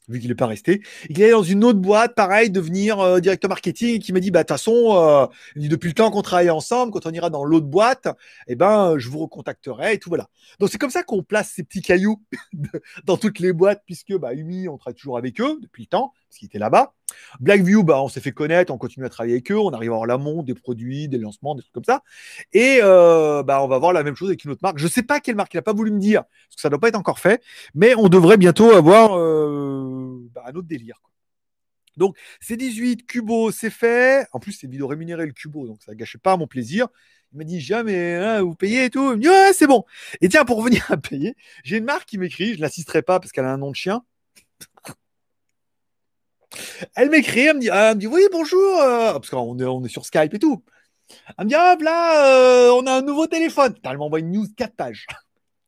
vu qu'il n'est pas resté. Il est dans une autre boîte, pareil, devenir euh, directeur marketing, et qui m'a dit, bah, de toute façon, euh, depuis le temps qu'on travaille ensemble, quand on ira dans l'autre boîte, eh ben, euh, je vous recontacterai et tout, voilà. Donc, c'est comme ça qu'on place ces petits cailloux <laughs> dans toutes les boîtes, puisque, bah, Umi, on travaille toujours avec eux depuis le temps, qu'il était là-bas. Blackview, bah, on s'est fait connaître, on continue à travailler avec eux, on arrive à avoir l'amont des produits, des lancements, des trucs comme ça. Et euh, bah, on va voir la même chose avec une autre marque. Je ne sais pas quelle marque, il n'a pas voulu me dire, parce que ça ne doit pas être encore fait, mais on devrait bientôt avoir euh, bah, un autre délire. Donc, c'est 18, Cubo, c'est fait. En plus, c'est vidéo rémunéré le Cubo, donc ça ne gâche pas mon plaisir. Il m'a dit jamais, hein, vous payez et tout. Il me dit, ouais, c'est bon. Et tiens, pour <laughs> revenir à payer, j'ai une marque qui m'écrit, je ne l'assisterai pas parce qu'elle a un nom de chien. Elle m'écrit, elle me dit, elle me dit oui, bonjour, euh, parce qu'on est, on est sur Skype et tout. Elle me dit, hop là, euh, on a un nouveau téléphone. elle m'envoie une news 4 pages.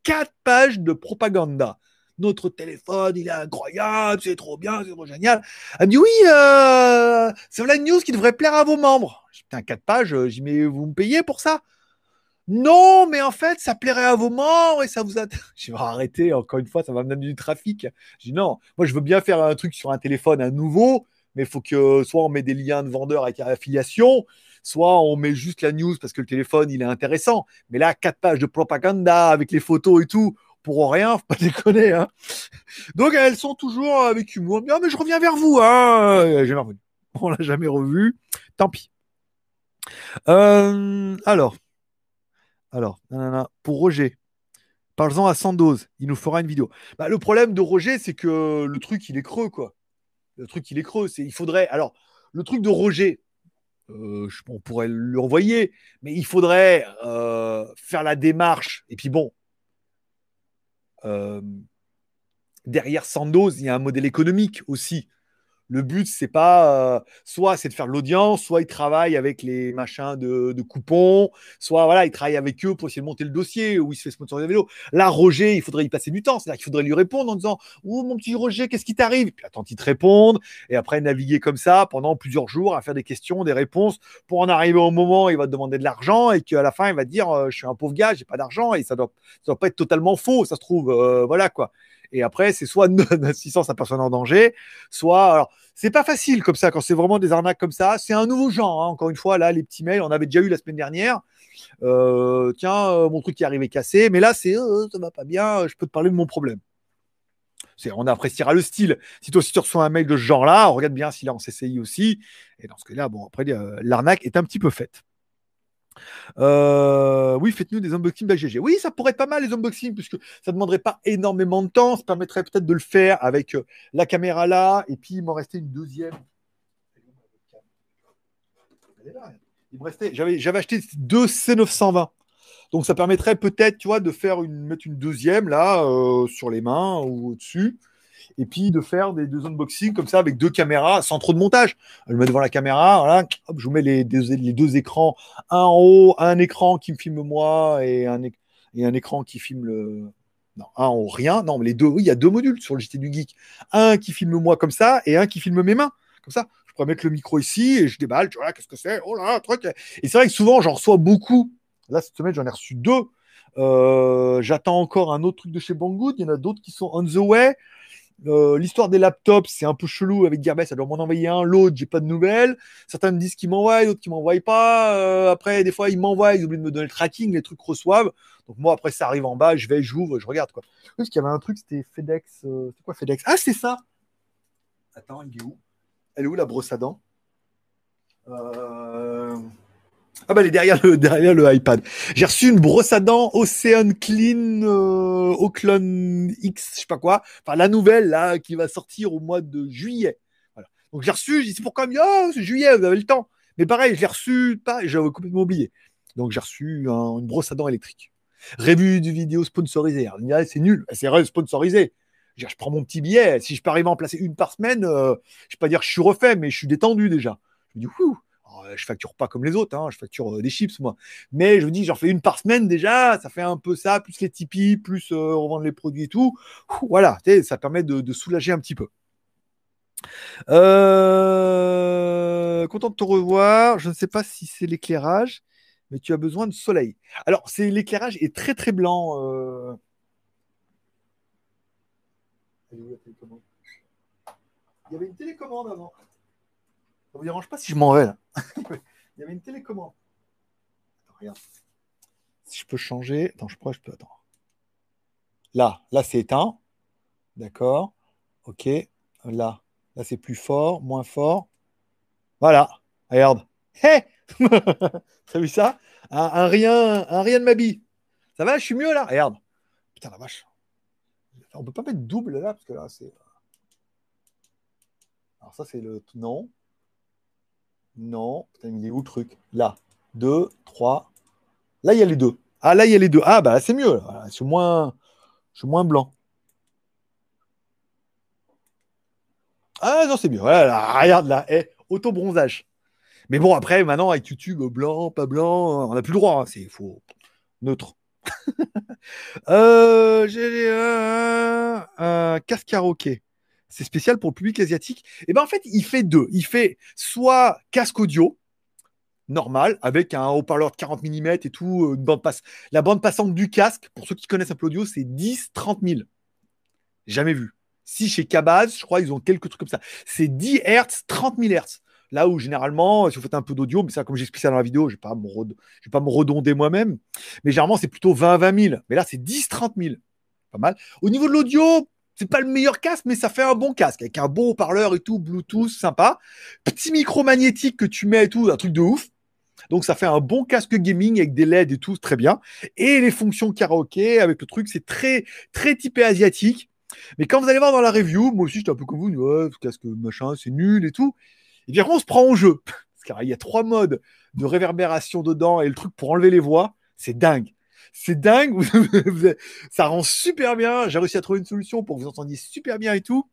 4 pages de propaganda. Notre téléphone, il est incroyable, c'est trop bien, c'est trop génial. Elle me dit, oui, euh, c'est une news qui devrait plaire à vos membres. Putain, 4 pages, j'y mets, vous me payez pour ça? Non, mais en fait, ça plairait à vos membres et ça vous a. <laughs> Je vais arrêter, encore une fois, ça va me donner du trafic. Je dis non, moi je veux bien faire un truc sur un téléphone, un nouveau, mais il faut que soit on met des liens de vendeurs avec affiliation, soit on met juste la news parce que le téléphone il est intéressant. Mais là, quatre pages de propaganda avec les photos et tout, pour rien, faut pas <laughs> déconner. Hein. Donc elles sont toujours avec humour. Ah, mais je reviens vers vous. Hein. Jamais revenu. On l'a jamais revu. Tant pis. Euh, alors. Alors, pour Roger, parlons à Sandoz, il nous fera une vidéo. Bah, le problème de Roger, c'est que le truc, il est creux, quoi. Le truc, il est creux. C'est, il faudrait. Alors, le truc de Roger, euh, on pourrait lui envoyer, mais il faudrait euh, faire la démarche. Et puis bon, euh, derrière Sandoz, il y a un modèle économique aussi. Le but, c'est pas euh, soit c'est de faire l'audience, soit il travaille avec les machins de, coupons, soit voilà, il travaille avec eux pour essayer de monter le dossier ou il se fait sponsoriser le vélo. Là, Roger, il faudrait y passer du temps, c'est-à-dire qu'il faudrait lui répondre en disant Oh mon petit Roger, qu'est-ce qui t'arrive? Puis attends, il te répondre et après naviguer comme ça pendant plusieurs jours à faire des questions, des réponses pour en arriver au moment où il va te demander de l'argent et qu'à la fin il va te dire euh, Je suis un pauvre gars, j'ai pas d'argent et ça doit, ça doit pas être totalement faux, ça se trouve, euh, voilà quoi. Et après, c'est soit notre <laughs> assistance à personne en danger, soit. Alors, c'est pas facile comme ça, quand c'est vraiment des arnaques comme ça. C'est un nouveau genre, hein. encore une fois. Là, les petits mails, on avait déjà eu la semaine dernière. Euh, tiens, euh, mon truc qui est arrivé cassé. Mais là, c'est euh, ça va pas bien, je peux te parler de mon problème. On appréciera le style. Si toi aussi tu reçois un mail de ce genre-là, regarde bien s'il est en CCI aussi. Et dans ce cas-là, bon, après, l'arnaque est un petit peu faite. Euh, oui, faites-nous des unboxings d'AGG. Oui, ça pourrait être pas mal les unboxings, puisque ça ne demanderait pas énormément de temps. Ça permettrait peut-être de le faire avec euh, la caméra là, et puis il m'en restait une deuxième. Il me restait, j'avais, acheté deux C920. Donc ça permettrait peut-être, tu de faire une, mettre une deuxième là euh, sur les mains ou au-dessus et puis de faire des deux unboxings comme ça avec deux caméras sans trop de montage. Je me mets devant la caméra, voilà, je vous mets les les deux écrans, un en haut, un écran qui me filme moi et un, et un écran qui filme le. Non, un en haut, rien. Non, mais les deux, il y a deux modules sur le JT du Geek. Un qui filme moi comme ça et un qui filme mes mains. Comme ça, je pourrais mettre le micro ici et je déballe, tu vois, qu'est-ce que c'est? Oh là, truc. Et c'est vrai que souvent, j'en reçois beaucoup. Là, cette semaine, j'en ai reçu deux. Euh, j'attends encore un autre truc de chez Banggood. Il y en a d'autres qui sont on the way. Euh, l'histoire des laptops, c'est un peu chelou avec Gearbest, ça doit m'en envoyer un, l'autre, j'ai pas de nouvelles. Certains me disent qu'ils m'envoient, d'autres qui m'envoient pas. Euh, après, des fois, ils m'envoient, ils oublient de me donner le tracking, les trucs reçoivent. Donc moi, après, ça arrive en bas, je vais, j'ouvre, je regarde quoi. Parce qu'il y avait un truc, c'était FedEx. Euh, c'est quoi FedEx? Ah, c'est ça Attends, il est où? Elle est où la brosse à dents? Ah bah elle est derrière le, derrière le iPad. J'ai reçu une brosse à dents Ocean Clean euh, Oakland X, je sais pas quoi. Enfin la nouvelle là qui va sortir au mois de juillet. Donc j'ai reçu, j'ai dit pourquoi me oh c'est juillet, vous avez le temps. Mais pareil, je l'ai reçu pas, j'avais complètement oublié. Donc j'ai reçu une brosse à dents électrique. Revue du vidéo sponsorisée. c'est nul, c'est sponsorisé. Je, je prends mon petit billet. Si je peux arriver à en placer une par semaine, euh, je vais pas dire que je suis refait, mais je suis détendu déjà. Je me dis, ouh, je facture pas comme les autres, hein, je facture euh, des chips moi. Mais je me dis, j'en fais une par semaine déjà, ça fait un peu ça, plus les Tipeee, plus euh, revendre les produits et tout. voilà, ça permet de, soulager un petit peu. Euh, content de te revoir. Je ne sais pas si c'est l'éclairage, mais tu as besoin de soleil. Alors, c'est l'éclairage est très très blanc. Il y avait une télécommande avant. Ça vous dérange pas si je m'en vais là <laughs> Il y avait une télécommande. Attends, regarde. Si je peux changer. Attends, je crois que je peux. Attends. Là, là c'est éteint. D'accord. Ok. Là, là c'est plus fort, moins fort. Voilà. Regarde. <laughs> Hé <laughs> T'as vu ça? Un, rien, un rien de ma bille. Ça va, je suis mieux là? Regarde. Putain la vache. On peut pas mettre double là parce que là c'est. Alors ça c'est le non. Non. Putain, il est où le truc? Là. 2, 3. Là, il y a les deux. Ah, là, il y a les deux. Ah, bah c'est mieux. Je suis moins, je suis moins blanc. Ah, non, c'est mieux. Voilà, regarde là. Eh, auto-bronzage. Mais bon, après, maintenant, avec YouTube, blanc, pas blanc, on n'a plus le droit. Hein. C'est faux. Neutre. <laughs> euh, J'ai un, un casque karaoké c'est spécial pour le public asiatique. Et eh ben en fait, il fait deux. Il fait soit casque audio normal avec un haut-parleur de 40 mm et tout, euh, une bande passe. La bande passante du casque, pour ceux qui connaissent un peu l'audio, c'est 10 30 000. Jamais vu. Si chez Cabaz, je crois ils ont quelques trucs comme ça. C'est 10 Hz, 30 000 Hz. Là où généralement, si vous faites un peu d'audio, mais ça, comme j'explique ça dans la vidéo, je ne vais, pas me redonder moi-même. Mais généralement, c'est plutôt 20 20 000. Mais là, c'est 10 30 000. Pas mal. Au niveau de l'audio, c'est pas le meilleur casque, mais ça fait un bon casque avec un bon haut-parleur et tout, Bluetooth, sympa. Petit micro magnétique que tu mets et tout, un truc de ouf. Donc ça fait un bon casque gaming avec des LED et tout, très bien. Et les fonctions karaoké avec le truc, c'est très très typé asiatique. Mais quand vous allez voir dans la review, moi aussi j'étais un peu comme vous, ouais, casque machin, c'est nul et tout. Et bien on se prend au jeu. <laughs> Parce qu'il y a trois modes de réverbération dedans et le truc pour enlever les voix, c'est dingue. C'est dingue. <laughs> ça rend super bien. J'ai réussi à trouver une solution pour que vous entendiez super bien et tout.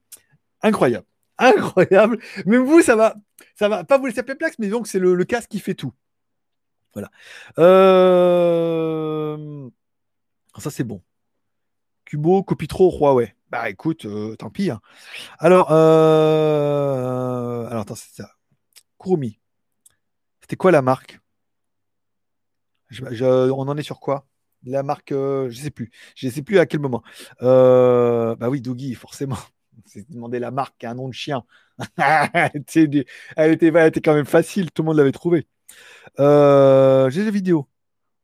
Incroyable. Incroyable. Même vous, ça va, ça va pas vous laisser perplexe, mais donc c'est le, casque qui fait tout. Voilà. Euh, ça, c'est bon. Cubo, copie trop, Huawei. Bah écoute, euh, tant pis. Hein. Alors, euh... alors attends, c'est ça. Kurumi. C'était quoi la marque? On en est sur quoi? La marque, euh, je sais plus. Je sais plus à quel moment. Euh, bah oui, Doggy, forcément. <laughs> C'est demander la marque un nom de chien. <laughs> elle, était, quand même facile, tout le monde l'avait trouvé. Euh, j'ai des vidéos.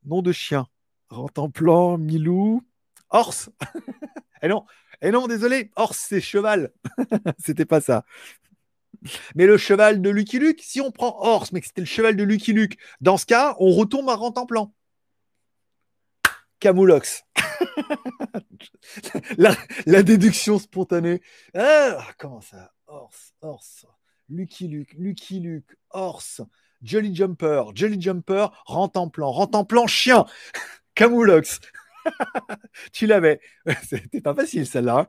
Nom de chien. Rentemplan, Milou, Horse. et <laughs> eh non, et eh non, désolé, Horse, c'est cheval. C'était pas ça. Mais le cheval de Lucky Luke, si on prend Horse, mais que c'était le cheval de Lucky Luke, dans ce cas, on retourne à Rentemplan. Camoulox. <laughs> la, déduction spontanée. Ah, comment ça? Horse, Horse, Lucky Luke, Lucky Luke, Horse, Jolly Jumper, Jolly Jumper, rentre en plan, rentre en plan, chien, <laughs> Camoulox. <laughs> tu l'avais. C'était pas facile celle-là. Hein.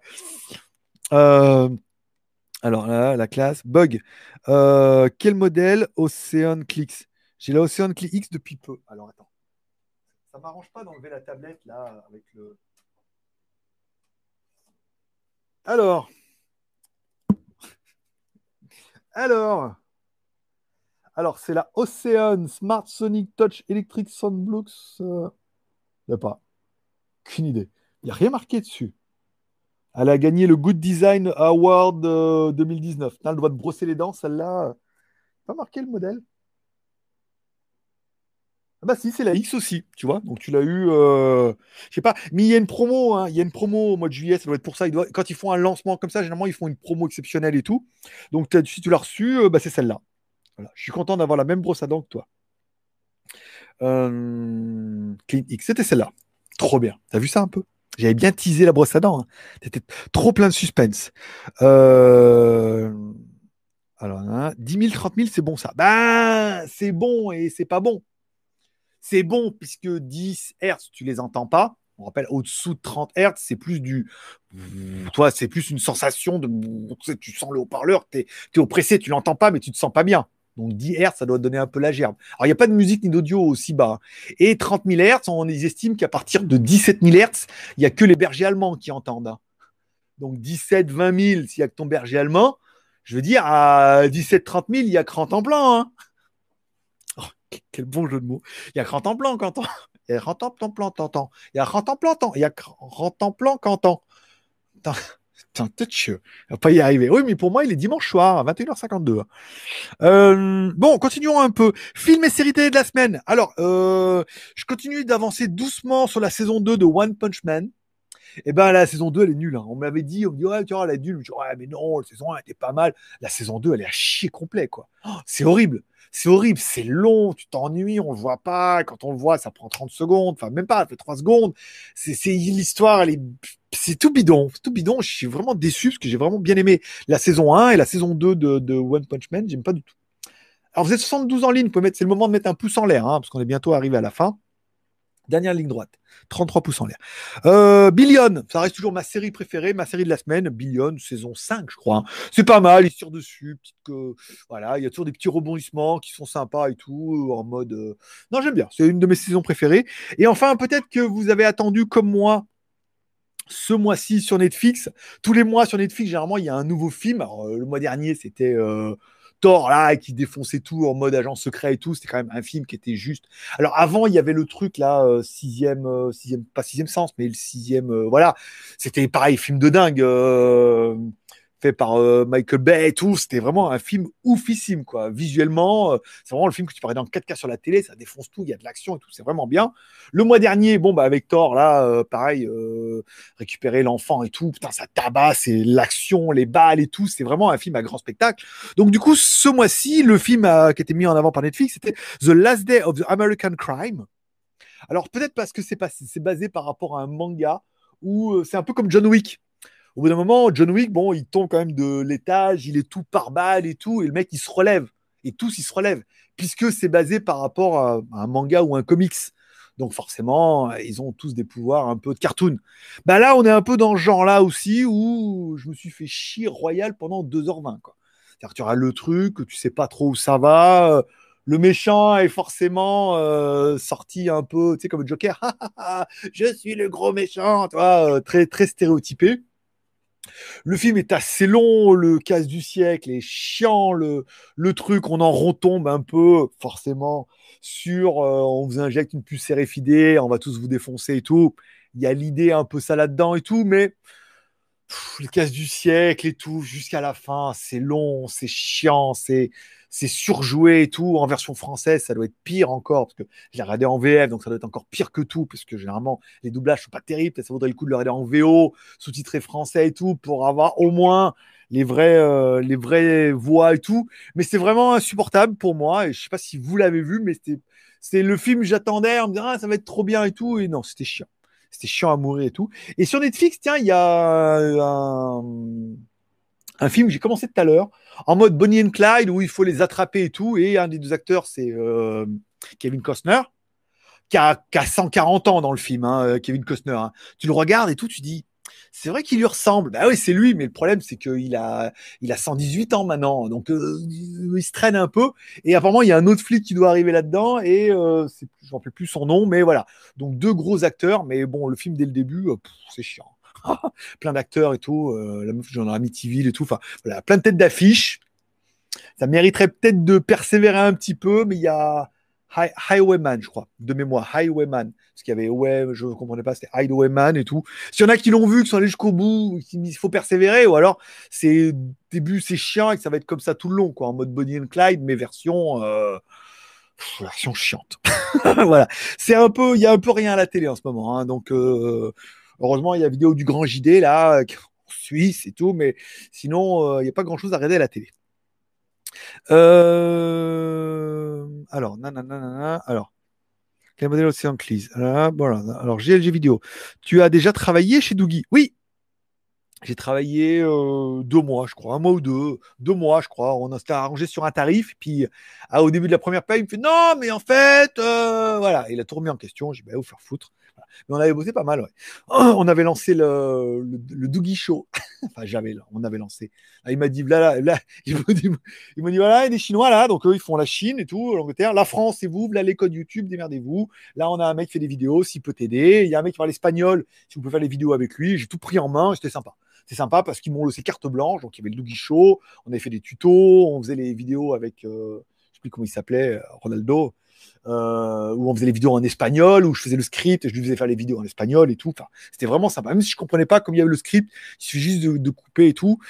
Euh, alors là, la classe, bug. Euh, quel modèle Ocean Clicks J'ai la Ocean Click X depuis peu. Alors attends. Ça m'arrange pas d'enlever la tablette là avec le. Alors. Alors. Alors, c'est la Ocean Smart Sonic Touch Electric Soundblocks. Euh... A pas. Aucune idée. Il n'y a rien marqué dessus. Elle a gagné le Good Design Award 2019. Tu as le droit de brosser les dents, celle-là. Pas marqué le modèle. Ah bah si, c'est la X aussi, tu vois. Donc tu l'as eu, euh, je sais pas. Mais il y a une promo, hein. il y a une promo au mois de juillet, ça doit être pour ça. Quand ils font un lancement comme ça, généralement ils font une promo exceptionnelle et tout. Donc si tu l'as reçu, euh, bah, c'est celle-là. Voilà. Je suis content d'avoir la même brosse à dents que toi. Euh, Clean X, c'était celle-là. Trop bien. T'as vu ça un peu? J'avais bien teasé la brosse à dents. Hein. T'étais trop plein de suspense. Euh... Alors, 10 000, 30 000, c'est bon ça. Ben, c'est bon et c'est pas bon. C'est bon puisque 10 Hz, tu les entends pas. On rappelle, au-dessous de 30 Hz, c'est plus du. Toi, c'est plus une sensation de. Tu sens le haut-parleur, tu es, oppressé, tu l'entends pas, mais tu te sens pas bien. Donc 10 Hz, ça doit donner un peu la gerbe. Alors, il n'y a pas de musique ni d'audio aussi bas. Hein. Et 30 000 Hz, on estime qu'à partir de 17 000 Hz, il n'y a que les bergers allemands qui entendent. Hein. Donc 17, 20 000, s'il n'y a que ton berger allemand, je veux dire, à 17, 30 000, il y a Crant en plan. Hein. Quel bon jeu de mots. Il y a Crant en plan, Quentin. <laughs> Il y a Crant en plan, t'entends. Il y a plan, Il y a Crant en plan, Quentin. Putain, peut-être va pas y arriver. Oui, mais pour moi, il est dimanche soir, à 21h52. Euh, bon, continuons un peu. Film et série télé de la semaine. Alors, euh, je continue d'avancer doucement sur la saison 2 de One Punch Man. Eh ben, la saison 2, elle est nulle. Hein. On m'avait dit, on me dit, ouais, tu vois, elle est nulle. Je dis, ouais, mais non, la saison 1 était pas mal. La saison 2, elle est à chier complet, quoi. Oh, c'est horrible. C'est horrible. C'est long. Tu t'ennuies. On le voit pas. Quand on le voit, ça prend 30 secondes. Enfin, même pas, ça fait 3 secondes. C'est, l'histoire, elle est, c'est tout bidon. Tout bidon. Je suis vraiment déçu parce que j'ai vraiment bien aimé la saison 1 et la saison 2 de, One Punch Man. J'aime pas du tout. Alors, vous êtes 72 en ligne. C'est le moment de mettre un pouce en l'air, hein, parce qu'on est bientôt arrivé à la fin. Dernière ligne droite. 33 pouces en l'air. Euh, Billion, ça reste toujours ma série préférée, ma série de la semaine. Billion, saison 5, je crois. C'est pas mal, il tire dessus. Voilà, il y a toujours des petits rebondissements qui sont sympas et tout, en mode. Euh, non, j'aime bien. C'est une de mes saisons préférées. Et enfin, peut-être que vous avez attendu comme moi ce mois-ci sur Netflix. Tous les mois sur Netflix, généralement, il y a un nouveau film. Alors, euh, le mois dernier, c'était Thor là qui défonçait tout en mode agent secret et tout. C'était quand même un film qui était juste. Alors avant, il y avait le truc là, euh, sixième, euh, sixième, pas sixième sens, mais le sixième, euh, voilà. C'était pareil, film de dingue fait par euh, Michael Bay et tout. C'était vraiment un film oufissime, quoi. Visuellement, euh, c'est vraiment le film que tu parlais dans 4K sur la télé, ça défonce tout, il y a de l'action et tout, c'est vraiment bien. Le mois dernier, bon, bah, avec Thor, là, euh, pareil, récupérer l'enfant et tout, putain, ça tabasse, c'est l'action, les balles et tout, c'est vraiment un film à grand spectacle. Donc, du coup, ce mois-ci, le film qui était mis en avant par Netflix, c'était The Last Day of the American Crime. Alors, peut-être parce que c'est basé par rapport à un manga où c'est un peu comme John Wick au bout d'un moment, John Wick, bon, il tombe quand même de l'étage, il est tout par balle et tout, et le mec, il se relève. Et tous, ils se relèvent, puisque c'est basé par rapport à, un manga ou un comics. Donc forcément, ils ont tous des pouvoirs un peu de cartoon. Bah là, on est un peu dans ce genre-là aussi, où je me suis fait chier royal pendant 2h20. C'est-à-dire tu auras le truc, tu sais pas trop où ça va. Le méchant est forcément euh, sorti un peu, tu sais, comme le Joker. <laughs> je suis le gros méchant, toi, euh, très, très stéréotypé. Le film est assez long, le casse du siècle est chiant, le, truc, on en retombe un peu, forcément, sur euh, on vous injecte une puce RFID, on va tous vous défoncer et tout. Il y a l'idée un peu ça là-dedans et tout, mais le casse du siècle et tout, jusqu'à la fin, c'est long, c'est chiant, c'est c'est surjoué et tout. En version française, ça doit être pire encore, parce que j'ai regardé en VF, donc ça doit être encore pire que tout, parce que généralement, les doublages sont pas terribles. Ça vaudrait le coup de le regarder en VO, sous-titré français et tout, pour avoir au moins les vrais, euh, les vraies voix et tout. Mais c'est vraiment insupportable pour moi, et je sais pas si vous l'avez vu, mais c'était, c'est le film j'attendais, on me disant, ah, ça va être trop bien et tout, et non, c'était chiant. C'était chiant à mourir et tout. Et sur Netflix, tiens, il y a un, un film j'ai commencé tout à l'heure, en mode Bonnie and Clyde, où il faut les attraper et tout. Et un des deux acteurs, c'est euh, Kevin Costner, qui a, 140 ans dans le film, hein, euh, Kevin Costner. Hein. Tu le regardes et tout, tu dis, c'est vrai qu'il lui ressemble. Bah oui, c'est lui, mais le problème, c'est qu'il a, il a 118 ans maintenant. Donc, euh, il se traîne un peu. Et apparemment, il y a un autre flic qui doit arriver là-dedans. Et euh, je ne rappelle plus son nom, mais voilà. Donc, deux gros acteurs. Mais bon, le film, dès le début, c'est chiant. <laughs> plein d'acteurs et tout, euh, la meuf genre Amityville et tout, enfin voilà, plein de têtes d'affiches. Ça mériterait peut-être de persévérer un petit peu, mais il y a Highwayman, je crois, de mémoire, Highwayman. Parce qu'il y avait, ouais, je ne comprenais pas, c'était Highwayman et tout. S'il y en a qui l'ont vu, qui sont allés jusqu'au bout, il faut persévérer, ou alors c'est début, c'est chiant et que ça va être comme ça tout le long, quoi, en mode Bonnie and Clyde, mais version, euh, version chiante. <laughs> voilà. C'est un peu, il y a un peu rien à la télé en ce moment, hein, donc, euh, Heureusement, il y a la vidéo du grand JD là, en Suisse et tout, mais sinon, euh, il n'y a pas grand chose à regarder à la télé. Euh... Alors, nanana, alors. Quel modèle Océan Cleese Ah, voilà. Alors, GLG vidéo. Tu as déjà travaillé chez Doogie Oui. J'ai travaillé euh, deux mois, je crois, un mois ou deux, deux mois, je crois. On s'était arrangé sur un tarif. Puis, ah, au début de la première paye, il me fait non, mais en fait, euh, voilà. Il a tout remis en question. J'ai dit, bah, vous faire foutre? Mais on avait bossé pas mal, ouais. Oh, on avait lancé le, le, Doogie Show. <laughs> enfin, j'avais, on avait lancé. <laughs> Il m'a dit, il m'a dit, voilà, il y a des Chinois là, donc eux, ils font la Chine et tout, l'Angleterre. La France, c'est vous, là, les codes YouTube, démerdez-vous. Là, on a un mec qui fait des vidéos, s'il peut t'aider. Il y a un mec qui parle espagnol, si vous pouvez faire les vidéos avec lui. J'ai tout pris en main, c'était sympa. C'est sympa parce qu'ils m'ont laissé carte blanche. Donc, il y avait le Doogie Show. On avait fait des tutos. On faisait les vidéos avec, euh, je sais plus comment il s'appelait, Ronaldo. Euh, où on faisait les vidéos en espagnol, où je faisais le script et je lui faisais faire les vidéos en espagnol et tout. Enfin, c'était vraiment sympa. Même si je comprenais pas comme il y avait le script, il suffit juste de, couper et tout.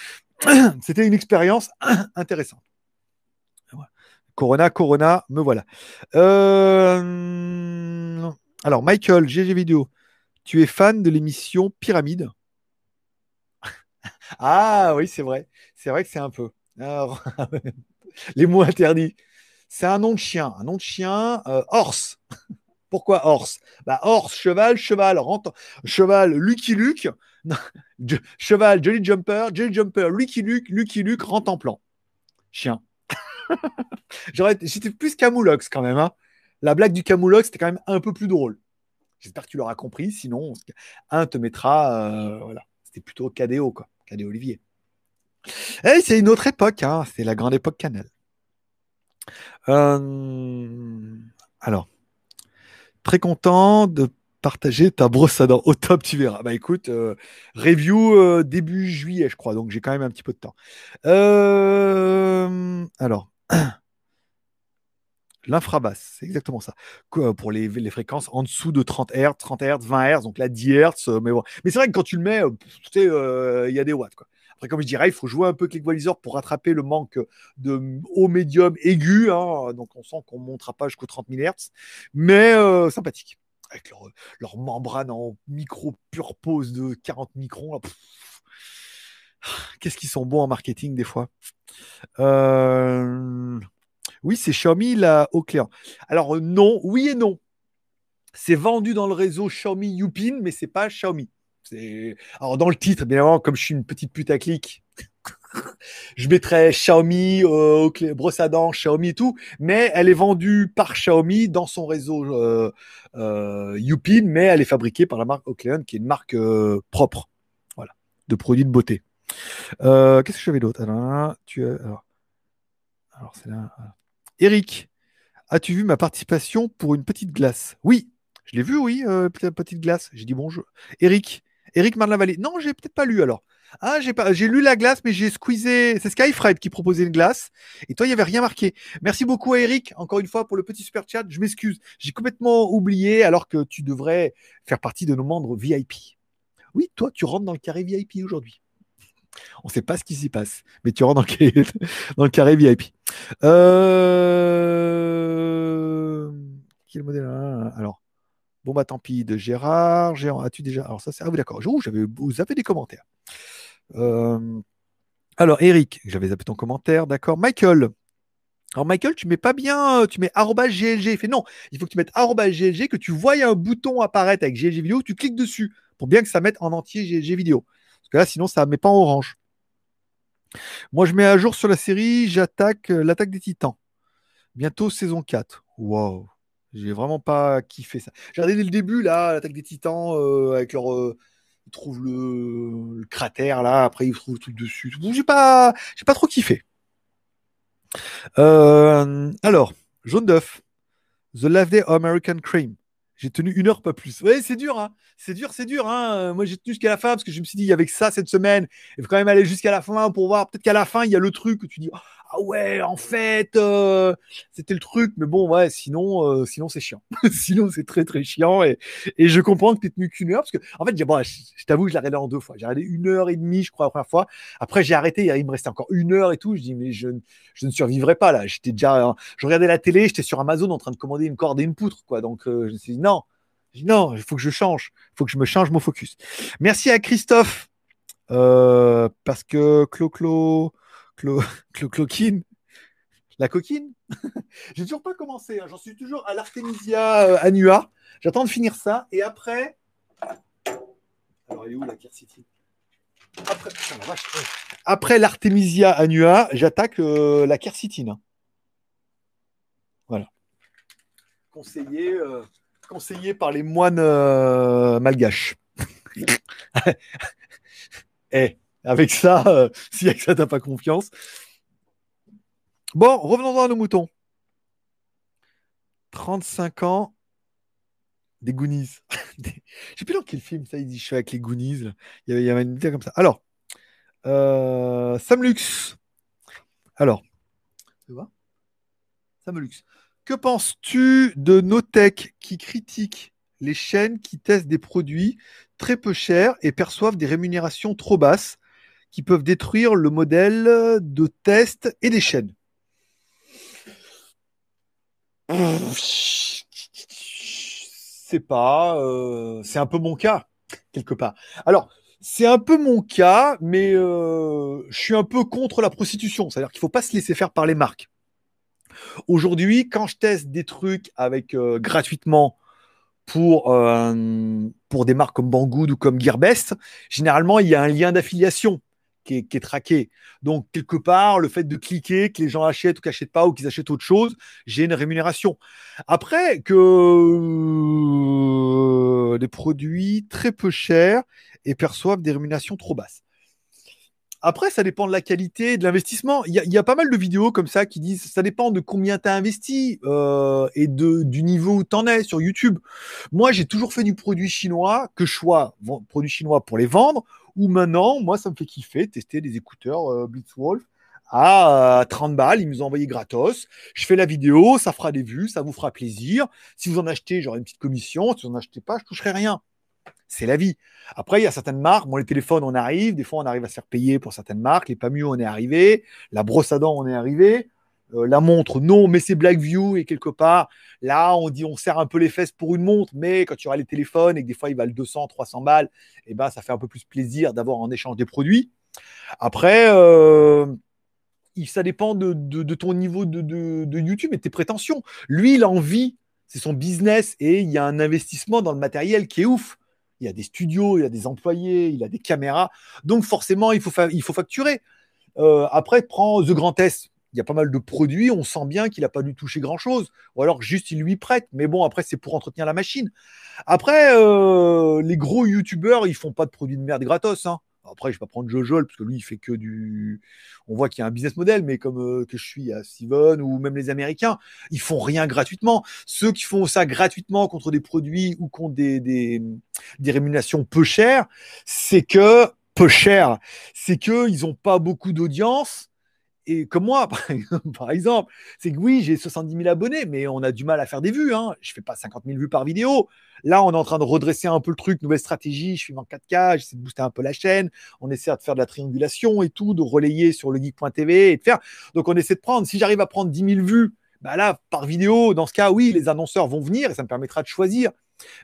<clears throat> C'était une expérience <clears throat> intéressante. Corona, Corona, me voilà. Euh... Alors, Michael, GG Vidéo, tu es fan de l'émission Pyramide? <laughs> Ah oui, c'est vrai. C'est vrai que c'est un peu. <laughs> Les mots interdits. C'est un nom de chien. Un nom de chien, euh, horse. <laughs> Pourquoi horse? Bah, Horse, cheval, cheval, rentre, cheval, Lucky Luke, <laughs> cheval, Jolly Jumper, Jolly Jumper, Lucky Luke, Lucky Luke, rentre en plan. Chien. <laughs> J'étais plus Camoulox quand même. Hein. La blague du Camoulox, c'était quand même un peu plus drôle. J'espère que tu l'auras compris. Sinon, un te mettra. Euh, voilà. C'était plutôt KDO, quoi. KDO Olivier. Et c'est une autre époque. Hein. C'est la grande époque Canal. Euh, alors, très content de partager ta brosse à dents au top, tu verras. Bah écoute, euh, review euh, début juillet, je crois, donc j'ai quand même un petit peu de temps. Alors, <clears throat> l'infrabasse, c'est exactement ça. Pour les, les, fréquences en dessous de 30 Hz, 30 Hz, 20 Hz, donc là 10 Hz, mais bon. Mais c'est vrai que quand tu le mets, tu sais, il y a des watts, quoi. Après, comme je dirais, il faut jouer un peu avec l'équaliseur pour rattraper le manque de haut, médium, aigu. Hein. Donc, on sent qu'on ne montera pas jusqu'aux 30 000 Hz. Mais euh, sympathique. Avec leur, membrane en micro pure pose de 40 microns. Qu'est-ce qu'ils sont bons en marketing des fois. Euh... Oui, c'est Xiaomi la haut clair. Alors, non, oui et non. C'est vendu dans le réseau Xiaomi Yupin, mais c'est pas Xiaomi. Alors, dans le titre, bien évidemment, comme je suis une petite putaclic, <laughs> je mettrais Xiaomi, euh, brosse à dents, Xiaomi et tout, mais elle est vendue par Xiaomi dans son réseau euh, euh, Yupin, mais elle est fabriquée par la marque Oakleon, qui est une marque euh, propre, voilà, de produits de beauté. Euh, qu'est-ce que j'avais d'autre? Alors, tu alors, alors c'est. Eric, as-tu vu ma participation pour une petite glace? Oui, je l'ai vu, oui, petite glace. J'ai dit bonjour. Eric, Eric Marlin-Vallée. Non, j'ai peut-être pas lu alors. Ah, j'ai pas, j'ai lu la glace, mais j'ai squeezé. C'est Skyfred qui proposait une glace. Et toi, il n'y avait rien marqué. Merci beaucoup à Eric, encore une fois, pour le petit super chat. Je m'excuse. J'ai complètement oublié, alors que tu devrais faire partie de nos membres VIP. Oui, toi, tu rentres dans le carré VIP aujourd'hui. On ne sait pas ce qui s'y passe, mais tu rentres dans le carré, <laughs> dans le carré VIP. Euh... Quel modèle Alors, Bon, bah tant pis, de Gérard. Gérard, as-tu déjà. Alors, ça, c'est. Ah oui, d'accord. j'avais... Vous avez des commentaires. Euh, alors, Eric, j'avais zappé ton commentaire, d'accord. Michael. Alors, Michael, tu mets pas bien, tu mets GLG. Il fait non, il faut que tu mettes GLG, que tu voyes un bouton apparaître avec GLG vidéo, tu cliques dessus pour bien que ça mette en entier GLG vidéo. Parce que là, sinon, ça ne met pas en orange. Moi, je mets à jour sur la série, j'attaque euh, l'attaque des titans. Bientôt saison 4. Wow. J'ai vraiment pas kiffé ça. J'ai regardé dès le début, là, l'attaque des titans, euh, avec leur. Euh, ils trouvent le, cratère, là, après ils trouvent le truc dessus. J'ai pas, j'ai pas trop kiffé. Euh, alors, jaune d'œuf. The Love Day American Cream. J'ai tenu une heure, pas plus. Ouais, c'est dur, hein. C'est dur, c'est dur, hein. Moi, j'ai tenu jusqu'à la fin parce que je me suis dit, avec ça cette semaine, il faut quand même aller jusqu'à la fin pour voir. Peut-être qu'à la fin, il y a le truc que tu dis, ah ouais, en fait, euh, c'était le truc, mais bon, ouais, sinon, euh, sinon c'est chiant. <laughs> sinon, c'est très très chiant et, et je comprends que tu tenu qu'une heure parce que, en fait, bon, je, je t'avoue, je l'ai regardé en deux fois. J'ai regardé une heure et demie, je crois, la première fois. Après, j'ai arrêté, il me restait encore une heure et tout. Je dis, mais je, je ne survivrai pas là. J'étais déjà, je regardais la télé, j'étais sur Amazon en train de commander une corde et une poutre, quoi. Donc, euh, je me suis dit, non, non, il faut que je change, il faut que je me change mon focus. Merci à Christophe parce que Clo-Clo. Clo, <laughs> Clo, Cloquine. La coquine? <laughs> J'ai toujours pas commencé. hein. J'en suis toujours à l'Artemisia euh, annua. J'attends de finir ça. Et après. Alors, elle est où la quercétine après. Après l'Artemisia annua, j'attaque euh, la quercétine. hein. Voilà. Conseillé, euh, conseillé par les moines euh, malgaches. <laughs> Eh, avec ça, euh, <laughs> si avec ça t'as pas confiance. Bon, revenons à nos moutons. 35 ans, des Goonies. <laughs> Je sais plus dans quel film ça, il dit je suis avec les Goonies. là. Il y avait, une idée comme ça. Alors, euh, Sam Lux. Alors, tu Sam Lux. Que penses-tu de Notech qui critique les chaînes qui testent des produits très peu chers et perçoivent des rémunérations trop basses? Qui peuvent détruire le modèle de test et des chaînes C'est pas, euh, c'est un peu mon cas quelque part. Alors, c'est un peu mon cas, mais euh, je suis un peu contre la prostitution. C'est-à-dire qu'il faut pas se laisser faire par les marques. Aujourd'hui, quand je teste des trucs avec euh, gratuitement pour euh, pour des marques comme Banggood ou comme Gearbest, généralement il y a un lien d'affiliation qui est, traqué. Donc quelque part, le fait de cliquer, que les gens achètent ou qu'achètent pas ou qu'ils achètent autre chose, j'ai une rémunération. Après que euh, des produits très peu chers et perçoivent des rémunérations trop basses. Après, ça dépend de la qualité de l'investissement. Il y, a- pas mal de vidéos comme ça qui disent ça dépend de combien tu as investi euh, et de, du niveau où tu en es sur YouTube. Moi, j'ai toujours fait du produit chinois, que je sois produit chinois pour les vendre, ou maintenant, moi, ça me fait kiffer tester des écouteurs euh, Blitzwolf à euh, 30 balles. Ils nous ont envoyé gratos. Je fais la vidéo, ça fera des vues, ça vous fera plaisir. Si vous en achetez, j'aurai une petite commission. Si vous n'en achetez pas, je toucherai rien. C'est la vie. Après, il y a certaines marques. Bon, les téléphones, on arrive. Des fois, on arrive à se faire payer pour certaines marques. Les pas mieux, on est arrivé. La brosse à dents, on est arrivé. Euh, la montre, non, mais c'est Blackview. Et quelque part, là, on dit on serre un peu les fesses pour une montre. Mais quand tu auras les téléphones et que des fois, ils valent 200, 300 balles, et ben, ça fait un peu plus plaisir d'avoir en échange des produits. Après, euh, ça dépend de, ton niveau de, YouTube et de tes prétentions. Lui, il a envie, c'est son business et il y a un investissement dans le matériel qui est ouf. Il y a des studios, il y a des employés, il a des caméras. Donc forcément, il faut, fa- il faut facturer. Euh, après, prends The Grand S. Il y a pas mal de produits, on sent bien qu'il n'a pas dû toucher grand-chose. Ou alors juste il lui prête. Mais bon, après, c'est pour entretenir la machine. Après, euh, les gros youtubeurs, ils font pas de produits de merde gratos. hein. Après, je vais pas prendre Jojol, parce que lui, il fait que du. On voit qu'il y a un business model, mais comme euh, que je suis à Steven ou même les Américains, ils font rien gratuitement. Ceux qui font ça gratuitement contre des produits ou contre des, des, des rémunérations peu chères, c'est que peu cher, c'est que ils ont pas beaucoup d'audience. Et comme moi, <laughs> par exemple, c'est que oui, j'ai 70 000 abonnés, mais on a du mal à faire des vues. Hein. Je fais pas 50 000 vues par vidéo. Là, on est en train de redresser un peu le truc, nouvelle stratégie. Je suis en 4K, j'essaie de booster un peu la chaîne. On essaie de faire de la triangulation et tout, de relayer sur le geek.tv et de faire. Donc, on essaie de prendre. Si j'arrive à prendre 10 000 vues, bah là, par vidéo, dans ce cas, oui, les annonceurs vont venir et ça me permettra de choisir.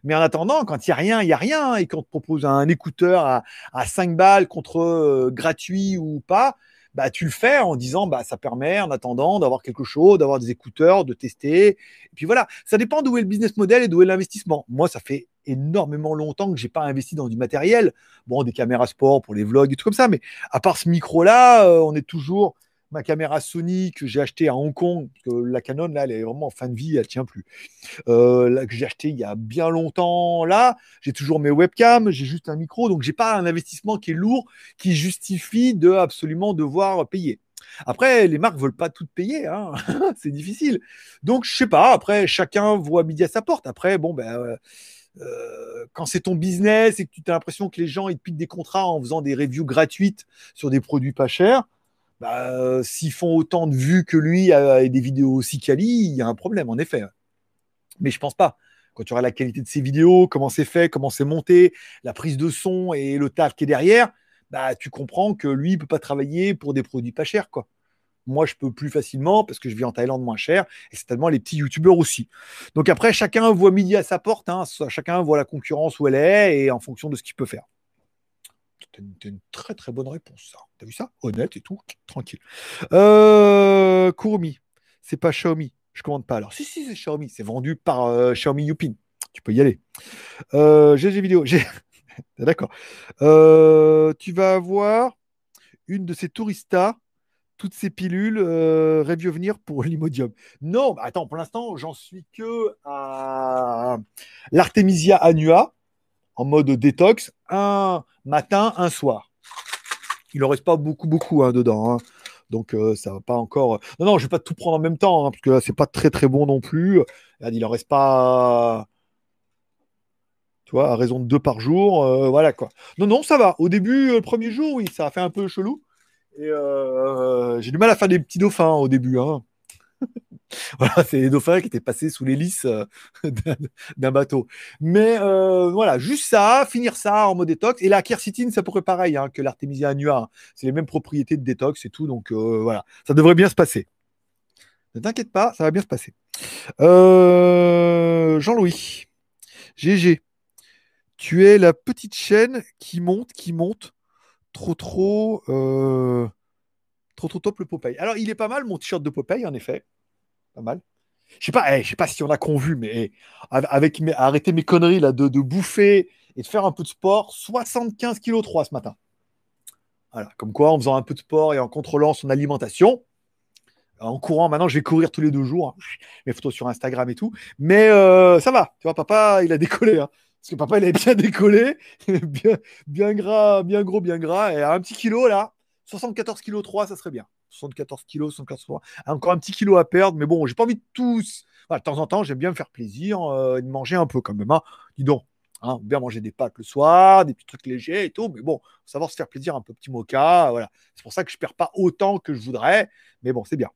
Mais en attendant, quand il n'y a rien, il n'y a rien. Et quand on te propose un écouteur à, à 5 balles contre euh, gratuit ou pas, bah, tu le fais en disant bah, ça permet en attendant d'avoir quelque chose, d'avoir des écouteurs, de tester. Et puis voilà, ça dépend d'où est le business model et d'où est l'investissement. Moi, ça fait énormément longtemps que j'ai pas investi dans du matériel. Bon, des caméras sport pour les vlogs et tout comme ça, mais à part ce micro-là, euh, on est toujours ma caméra Sony que j'ai achetée à Hong Kong, que la Canon, là, elle est vraiment en fin de vie, elle tient plus. Euh, là, que j'ai acheté il y a bien longtemps, là, j'ai toujours mes webcams, j'ai juste un micro, donc j'ai pas un investissement qui est lourd, qui justifie de absolument devoir payer. Après, les marques veulent pas tout payer, hein. <laughs> c'est difficile. Donc, je sais pas. Après, chacun voit midi à sa porte. Après, bon, ben, euh, euh, quand c'est ton business et que tu as l'impression que les gens ils te piquent des contrats en faisant des reviews gratuites sur des produits pas chers, bah, euh, s'ils font autant de vues que lui euh, et des vidéos aussi quali, il y a un problème en effet. Mais je pense pas. Quand tu auras la qualité de ces vidéos, comment c'est fait, comment c'est monté, la prise de son et le taf qui est derrière, bah, tu comprends que lui, il peut pas travailler pour des produits pas chers, quoi. Moi, je peux plus facilement parce que je vis en Thaïlande moins cher et c'est tellement les petits youtubeurs aussi. Donc après, chacun voit midi à sa porte, hein. chacun voit la concurrence où elle est et en fonction de ce qu'il peut faire. T'as une, une très très bonne réponse, ça. T'as vu ça? Honnête et tout, tranquille. Euh, Kurumi. C'est pas Xiaomi. Je commande pas. Alors, si, si, c'est Xiaomi. C'est vendu par euh, Xiaomi Yupin. Tu peux y aller. Euh, GG vidéo. <laughs> D'accord. Euh, tu vas avoir une de ces touristas, toutes ces pilules, euh, venir pour l'imodium. Non, bah attends, pour l'instant, j'en suis que à l'Artemisia annua en mode détox, un matin, un soir. Il en reste pas beaucoup, beaucoup hein, dedans. Hein. Donc euh, ça va pas encore. Non, non, je vais pas tout prendre en même temps, hein, parce que là, c'est pas très très bon non plus. Il en reste pas. Tu vois, à raison de deux par jour, euh, voilà quoi. Non, non, ça va. Au début, le premier jour, oui, ça a fait un peu chelou. Et euh, j'ai du mal à faire des petits dauphins au début. Hein. <laughs> voilà, c'est les dauphins qui étaient passés sous l'hélice euh, <laughs> d'un bateau. Mais euh, voilà, juste ça, finir ça en mode détox. Et la quercétine, ça pourrait pareil hein, que l'artémisia annua. C'est les mêmes propriétés de détox et tout. Donc euh, voilà, ça devrait bien se passer. Ne t'inquiète pas, ça va bien se passer. Jean-Louis, GG, tu es la petite chaîne qui monte, qui monte trop, trop trop trop top le Popeye. Alors il est pas mal mon t-shirt de Popeye en effet mal. Je sais pas, eh, je sais pas si on a convu, mais eh, avec mes, arrêter mes conneries là de, bouffer et de faire un peu de sport, 75 kg 3 ce matin. Voilà, comme quoi en faisant un peu de sport et en contrôlant son alimentation, en courant, maintenant je vais courir tous les deux jours, hein. <laughs> mes photos sur Instagram et tout, mais euh, ça va, tu vois, papa il a décollé, hein. parce que papa il a bien <laughs> décollé, bien, bien gras, bien gros, bien gras, et un petit kilo là, 74 kg 3, ça serait bien. 74 kilos, 74 Encore un petit kilo à perdre, mais bon, j'ai pas envie de tous. de temps en temps, j'aime bien me faire plaisir euh, et de manger un peu quand même. Hein. Dis donc, hein, bien manger des pâtes le soir, des petits trucs légers et tout, mais bon, savoir se faire plaisir un peu petit mocha, voilà. C'est pour ça que je perds pas autant que je voudrais, mais bon, c'est bien.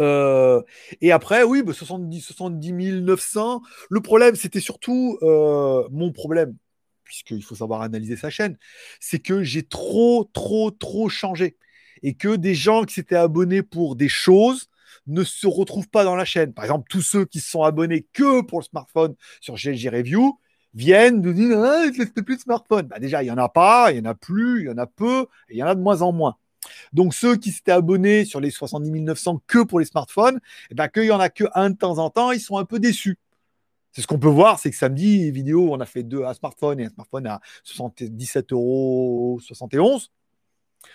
Euh, et après, oui, 70, 70 900. Le problème, c'était surtout euh, mon problème, puisqu'il faut savoir analyser sa chaîne, c'est que j'ai trop, trop, trop changé et que des gens qui s'étaient abonnés pour des choses ne se retrouvent pas dans la chaîne. Par exemple, tous ceux qui se sont abonnés que pour le smartphone sur GLG Review viennent nous dire ah, je ne plus de smartphone. Bah, déjà, il n'y en a pas, il y en a plus, il y en a peu, il y en a de moins en moins. Donc ceux qui s'étaient abonnés sur les 70 900 que pour les smartphones, eh ben, qu'il n'y en a que un de temps en temps, ils sont un peu déçus. C'est ce qu'on peut voir, c'est que samedi, vidéo, on a fait deux, un smartphone et un smartphone à 77 euros 71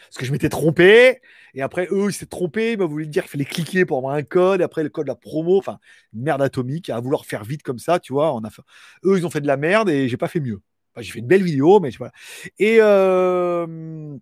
parce que je m'étais trompé. Et après, eux, ils s'étaient trompés. Ils m'ont voulu dire qu'il fallait cliquer pour avoir un code. Après, le code de la promo. Enfin, merde atomique à vouloir faire vite comme ça, tu vois. On a. Eux, ils ont fait de la merde et j'ai pas fait mieux. j'ai fait une belle vidéo, mais voilà. Et euh,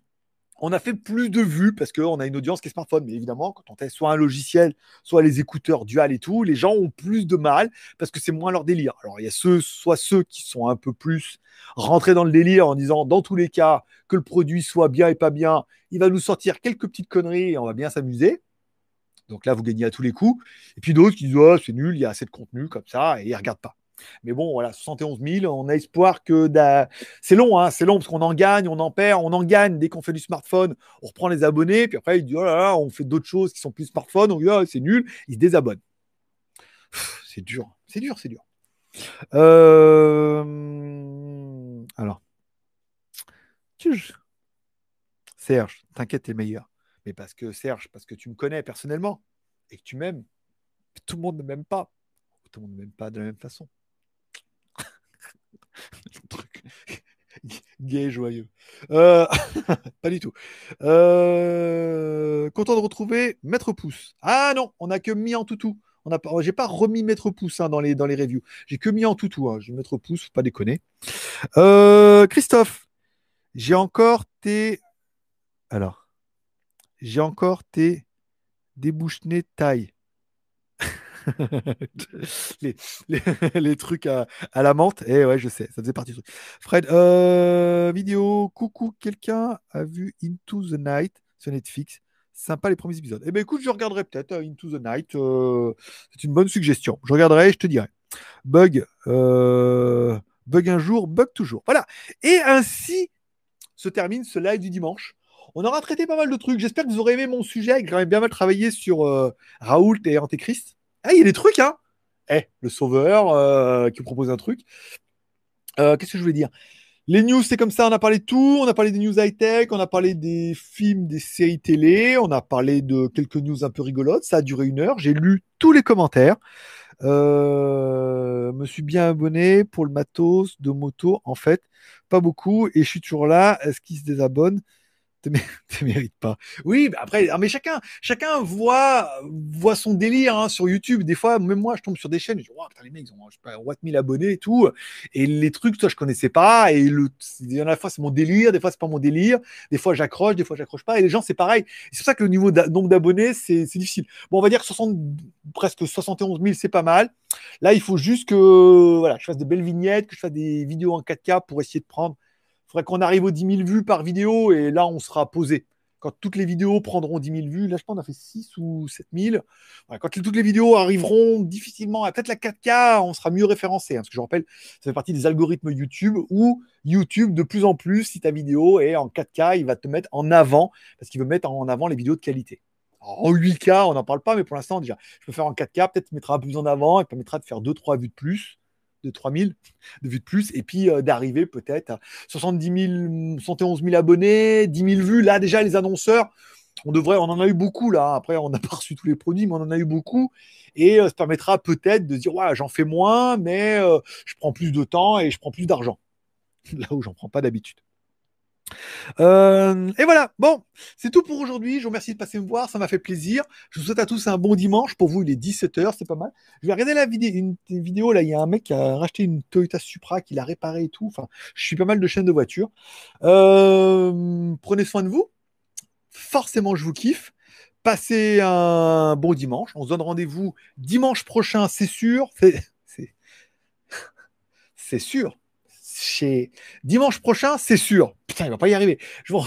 on a fait plus de vues parce qu'on a une audience qui est smartphone. Mais évidemment, quand on teste soit un logiciel, soit les écouteurs dual et tout, les gens ont plus de mal parce que c'est moins leur délire. Alors, il y a ceux, soit ceux qui sont un peu plus rentrés dans le délire en disant, dans tous les cas, que le produit soit bien et pas bien, il va nous sortir quelques petites conneries et on va bien s'amuser. Donc là, vous gagnez à tous les coups. Et puis d'autres qui disent, oh, c'est nul, il y a assez de contenu comme ça et ils ne regardent pas. Mais bon, voilà, 71 000, on a espoir que. C'est long, hein, c'est long parce qu'on en gagne, on en perd, on en gagne dès qu'on fait du smartphone, on reprend les abonnés, puis après, il dit, oh là là, on fait d'autres choses qui sont plus smartphone, on dit, oh, c'est nul, ils se désabonnent. C'est dur, c'est dur, c'est dur. Euh, alors. Serge, t'inquiète, t'es meilleur. Mais parce que Serge, parce que tu me connais personnellement et que tu m'aimes. Tout le monde ne m'aime pas. Tout le monde ne m'aime pas de la même façon. <laughs> truc joyeux. Euh, <laughs> pas du tout. Euh, content de retrouver Maître Pouce. Ah non, on n'a que mis en toutou. On a pas, j'ai pas remis Maître Pouce hein, dans, les, dans reviews. J'ai que mis en toutou. Hein. Je vais Maître Pouce, faut pas déconner. Euh, Christophe, j'ai encore tes. Alors, j'ai encore tes débouche-nez taille. <laughs> les, trucs à, la menthe. Et eh ouais, je sais, ça faisait partie du truc. Fred, euh, vidéo, coucou, quelqu'un a vu Into the Night sur Netflix Sympa les premiers épisodes. Eh bien, écoute, je regarderai peut-être euh, Into the Night. Euh, c'est une bonne suggestion. Je regarderai je te dirai. Bug, bug un jour, bug toujours. Voilà. Et ainsi se termine ce live du dimanche. On aura traité pas mal de trucs. J'espère que vous aurez aimé mon sujet. J'ai bien mal travaillé sur Raoult et Antéchrist. Ah, il y a des trucs, hein. Eh, le sauveur euh, qui propose un truc. Euh, qu'est-ce que je voulais dire? Les news, c'est comme ça, on a parlé de tout, on a parlé des news high-tech, on a parlé des films, des séries télé, on a parlé de quelques news un peu rigolotes, ça a duré une heure, j'ai lu tous les commentaires, euh, me suis bien abonné pour le matos de moto, en fait, pas beaucoup, et je suis toujours là, est-ce qu'ils se désabonnent? <laughs> tu mérites pas. Oui, après, ah, mais chacun, chacun voit, voit son délire hein, sur YouTube. Des fois, même moi, je tombe sur des chaînes, je dis, putain, les mecs, ils ont, je sais pas, 1000 abonnés et tout. Et les trucs, toi, je connaissais pas. Et il y en a des fois, c'est mon délire, des fois, c'est pas mon délire. Des fois, j'accroche, des fois, j'accroche pas. Et les gens, c'est pareil. C'est pour ça que le niveau nombre d'abonnés, c'est difficile. Bon, on va dire 60, presque 71 000, c'est pas mal. Là, il faut juste que, voilà, je fasse de belles vignettes, que je fasse des vidéos en 4K pour essayer de prendre il faudrait qu'on arrive aux 10 000 vues par vidéo et là, on sera posé. Quand toutes les vidéos prendront 10 000 vues, là, je pense qu'on a fait 6 ou 7 000. quand toutes les vidéos arriveront difficilement à peut-être la 4K, on sera mieux référencé. Hein, parce que je rappelle, ça fait partie des algorithmes YouTube où YouTube, de plus en plus, si ta vidéo est en 4K, il va te mettre en avant parce qu'il veut mettre en avant les vidéos de qualité. en 8K, on n'en parle pas, mais pour l'instant, déjà, je peux faire en 4K, peut-être mettra plus en avant et permettra de faire 2-3 vues de plus de 3000 de vues de plus, et puis euh, d'arriver peut-être à 70 000, 71 000 abonnés, 10 000 vues. Là, déjà, les annonceurs, on devrait, on en a eu beaucoup là. Après, on n'a pas <laughs> reçu tous les produits, mais on en a eu beaucoup. Et euh, ça permettra peut-être de dire, ouais, j'en fais moins, mais euh, je prends plus de temps et je prends plus d'argent. <laughs> Là où j'en prends pas d'habitude. Euh, et voilà, bon, c'est tout pour aujourd'hui. Je vous remercie de passer me voir, ça m'a fait plaisir. Je vous souhaite à tous un bon dimanche. Pour vous, il est 17h, c'est pas mal. Je vais regarder la vidéo, une, vidéo, là, il y a un mec qui a racheté une Toyota Supra, qui l'a réparé et tout. Enfin, je suis pas mal de chaînes de voitures. Euh, prenez soin de vous. Forcément, je vous kiffe. Passez un bon dimanche. On se donne rendez-vous dimanche prochain, c'est sûr. C'est <laughs> sûr chez dimanche prochain, c'est sûr. Putain, il va pas y arriver. Je vous...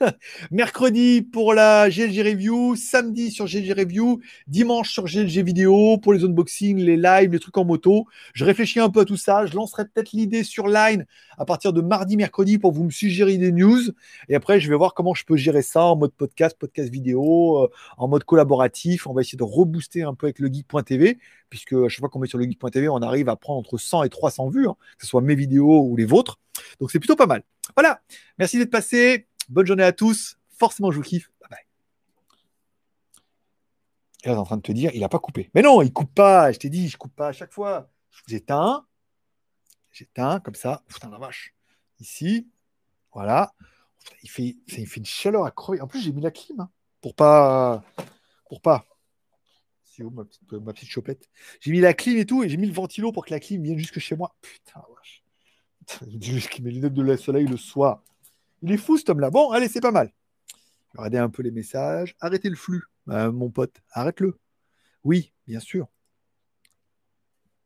<laughs> Mercredi pour la GLG Review, samedi sur GLG Review, dimanche sur GLG Vidéo pour les unboxings, les lives, les trucs en moto. Je réfléchis un peu à tout ça. Je lancerai peut-être l'idée sur Line à partir de mardi, mercredi pour vous me suggérer des news. Et après, je vais voir comment je peux gérer ça en mode podcast, podcast vidéo, euh, en mode collaboratif. On va essayer de rebooster un peu avec le geek.tv puisque à chaque fois qu'on met sur le geek.tv, on arrive à prendre entre 100 et 300 vues, hein, que ce soit mes vidéos ou les vôtres. Donc c'est plutôt pas mal. Voilà. Merci d'être passé. Bonne journée à tous. Forcément, je vous kiffe. Bye bye. Et là, est en train de te dire, il n'a pas coupé. Mais non, il coupe pas. Je t'ai dit, je coupe pas à chaque fois. J'éteins. J'éteins comme ça. Putain, la vache. Ici. Voilà. il, fait, il fait une chaleur à. En plus, j'ai mis la clim hein, pour pas. Pour pas. C'est où ma petite, ma petite chopette? J'ai mis la clim et tout, et j'ai mis le ventilo pour que la clim vienne jusque chez moi. Putain, la vache. <laughs> Juste met les lunettes de soleil le soir. Il est fou, cet homme-là. Bon, allez, c'est pas mal. Regardez un peu les messages. Arrêtez le flux, euh, mon pote. Arrête-le. Oui, bien sûr.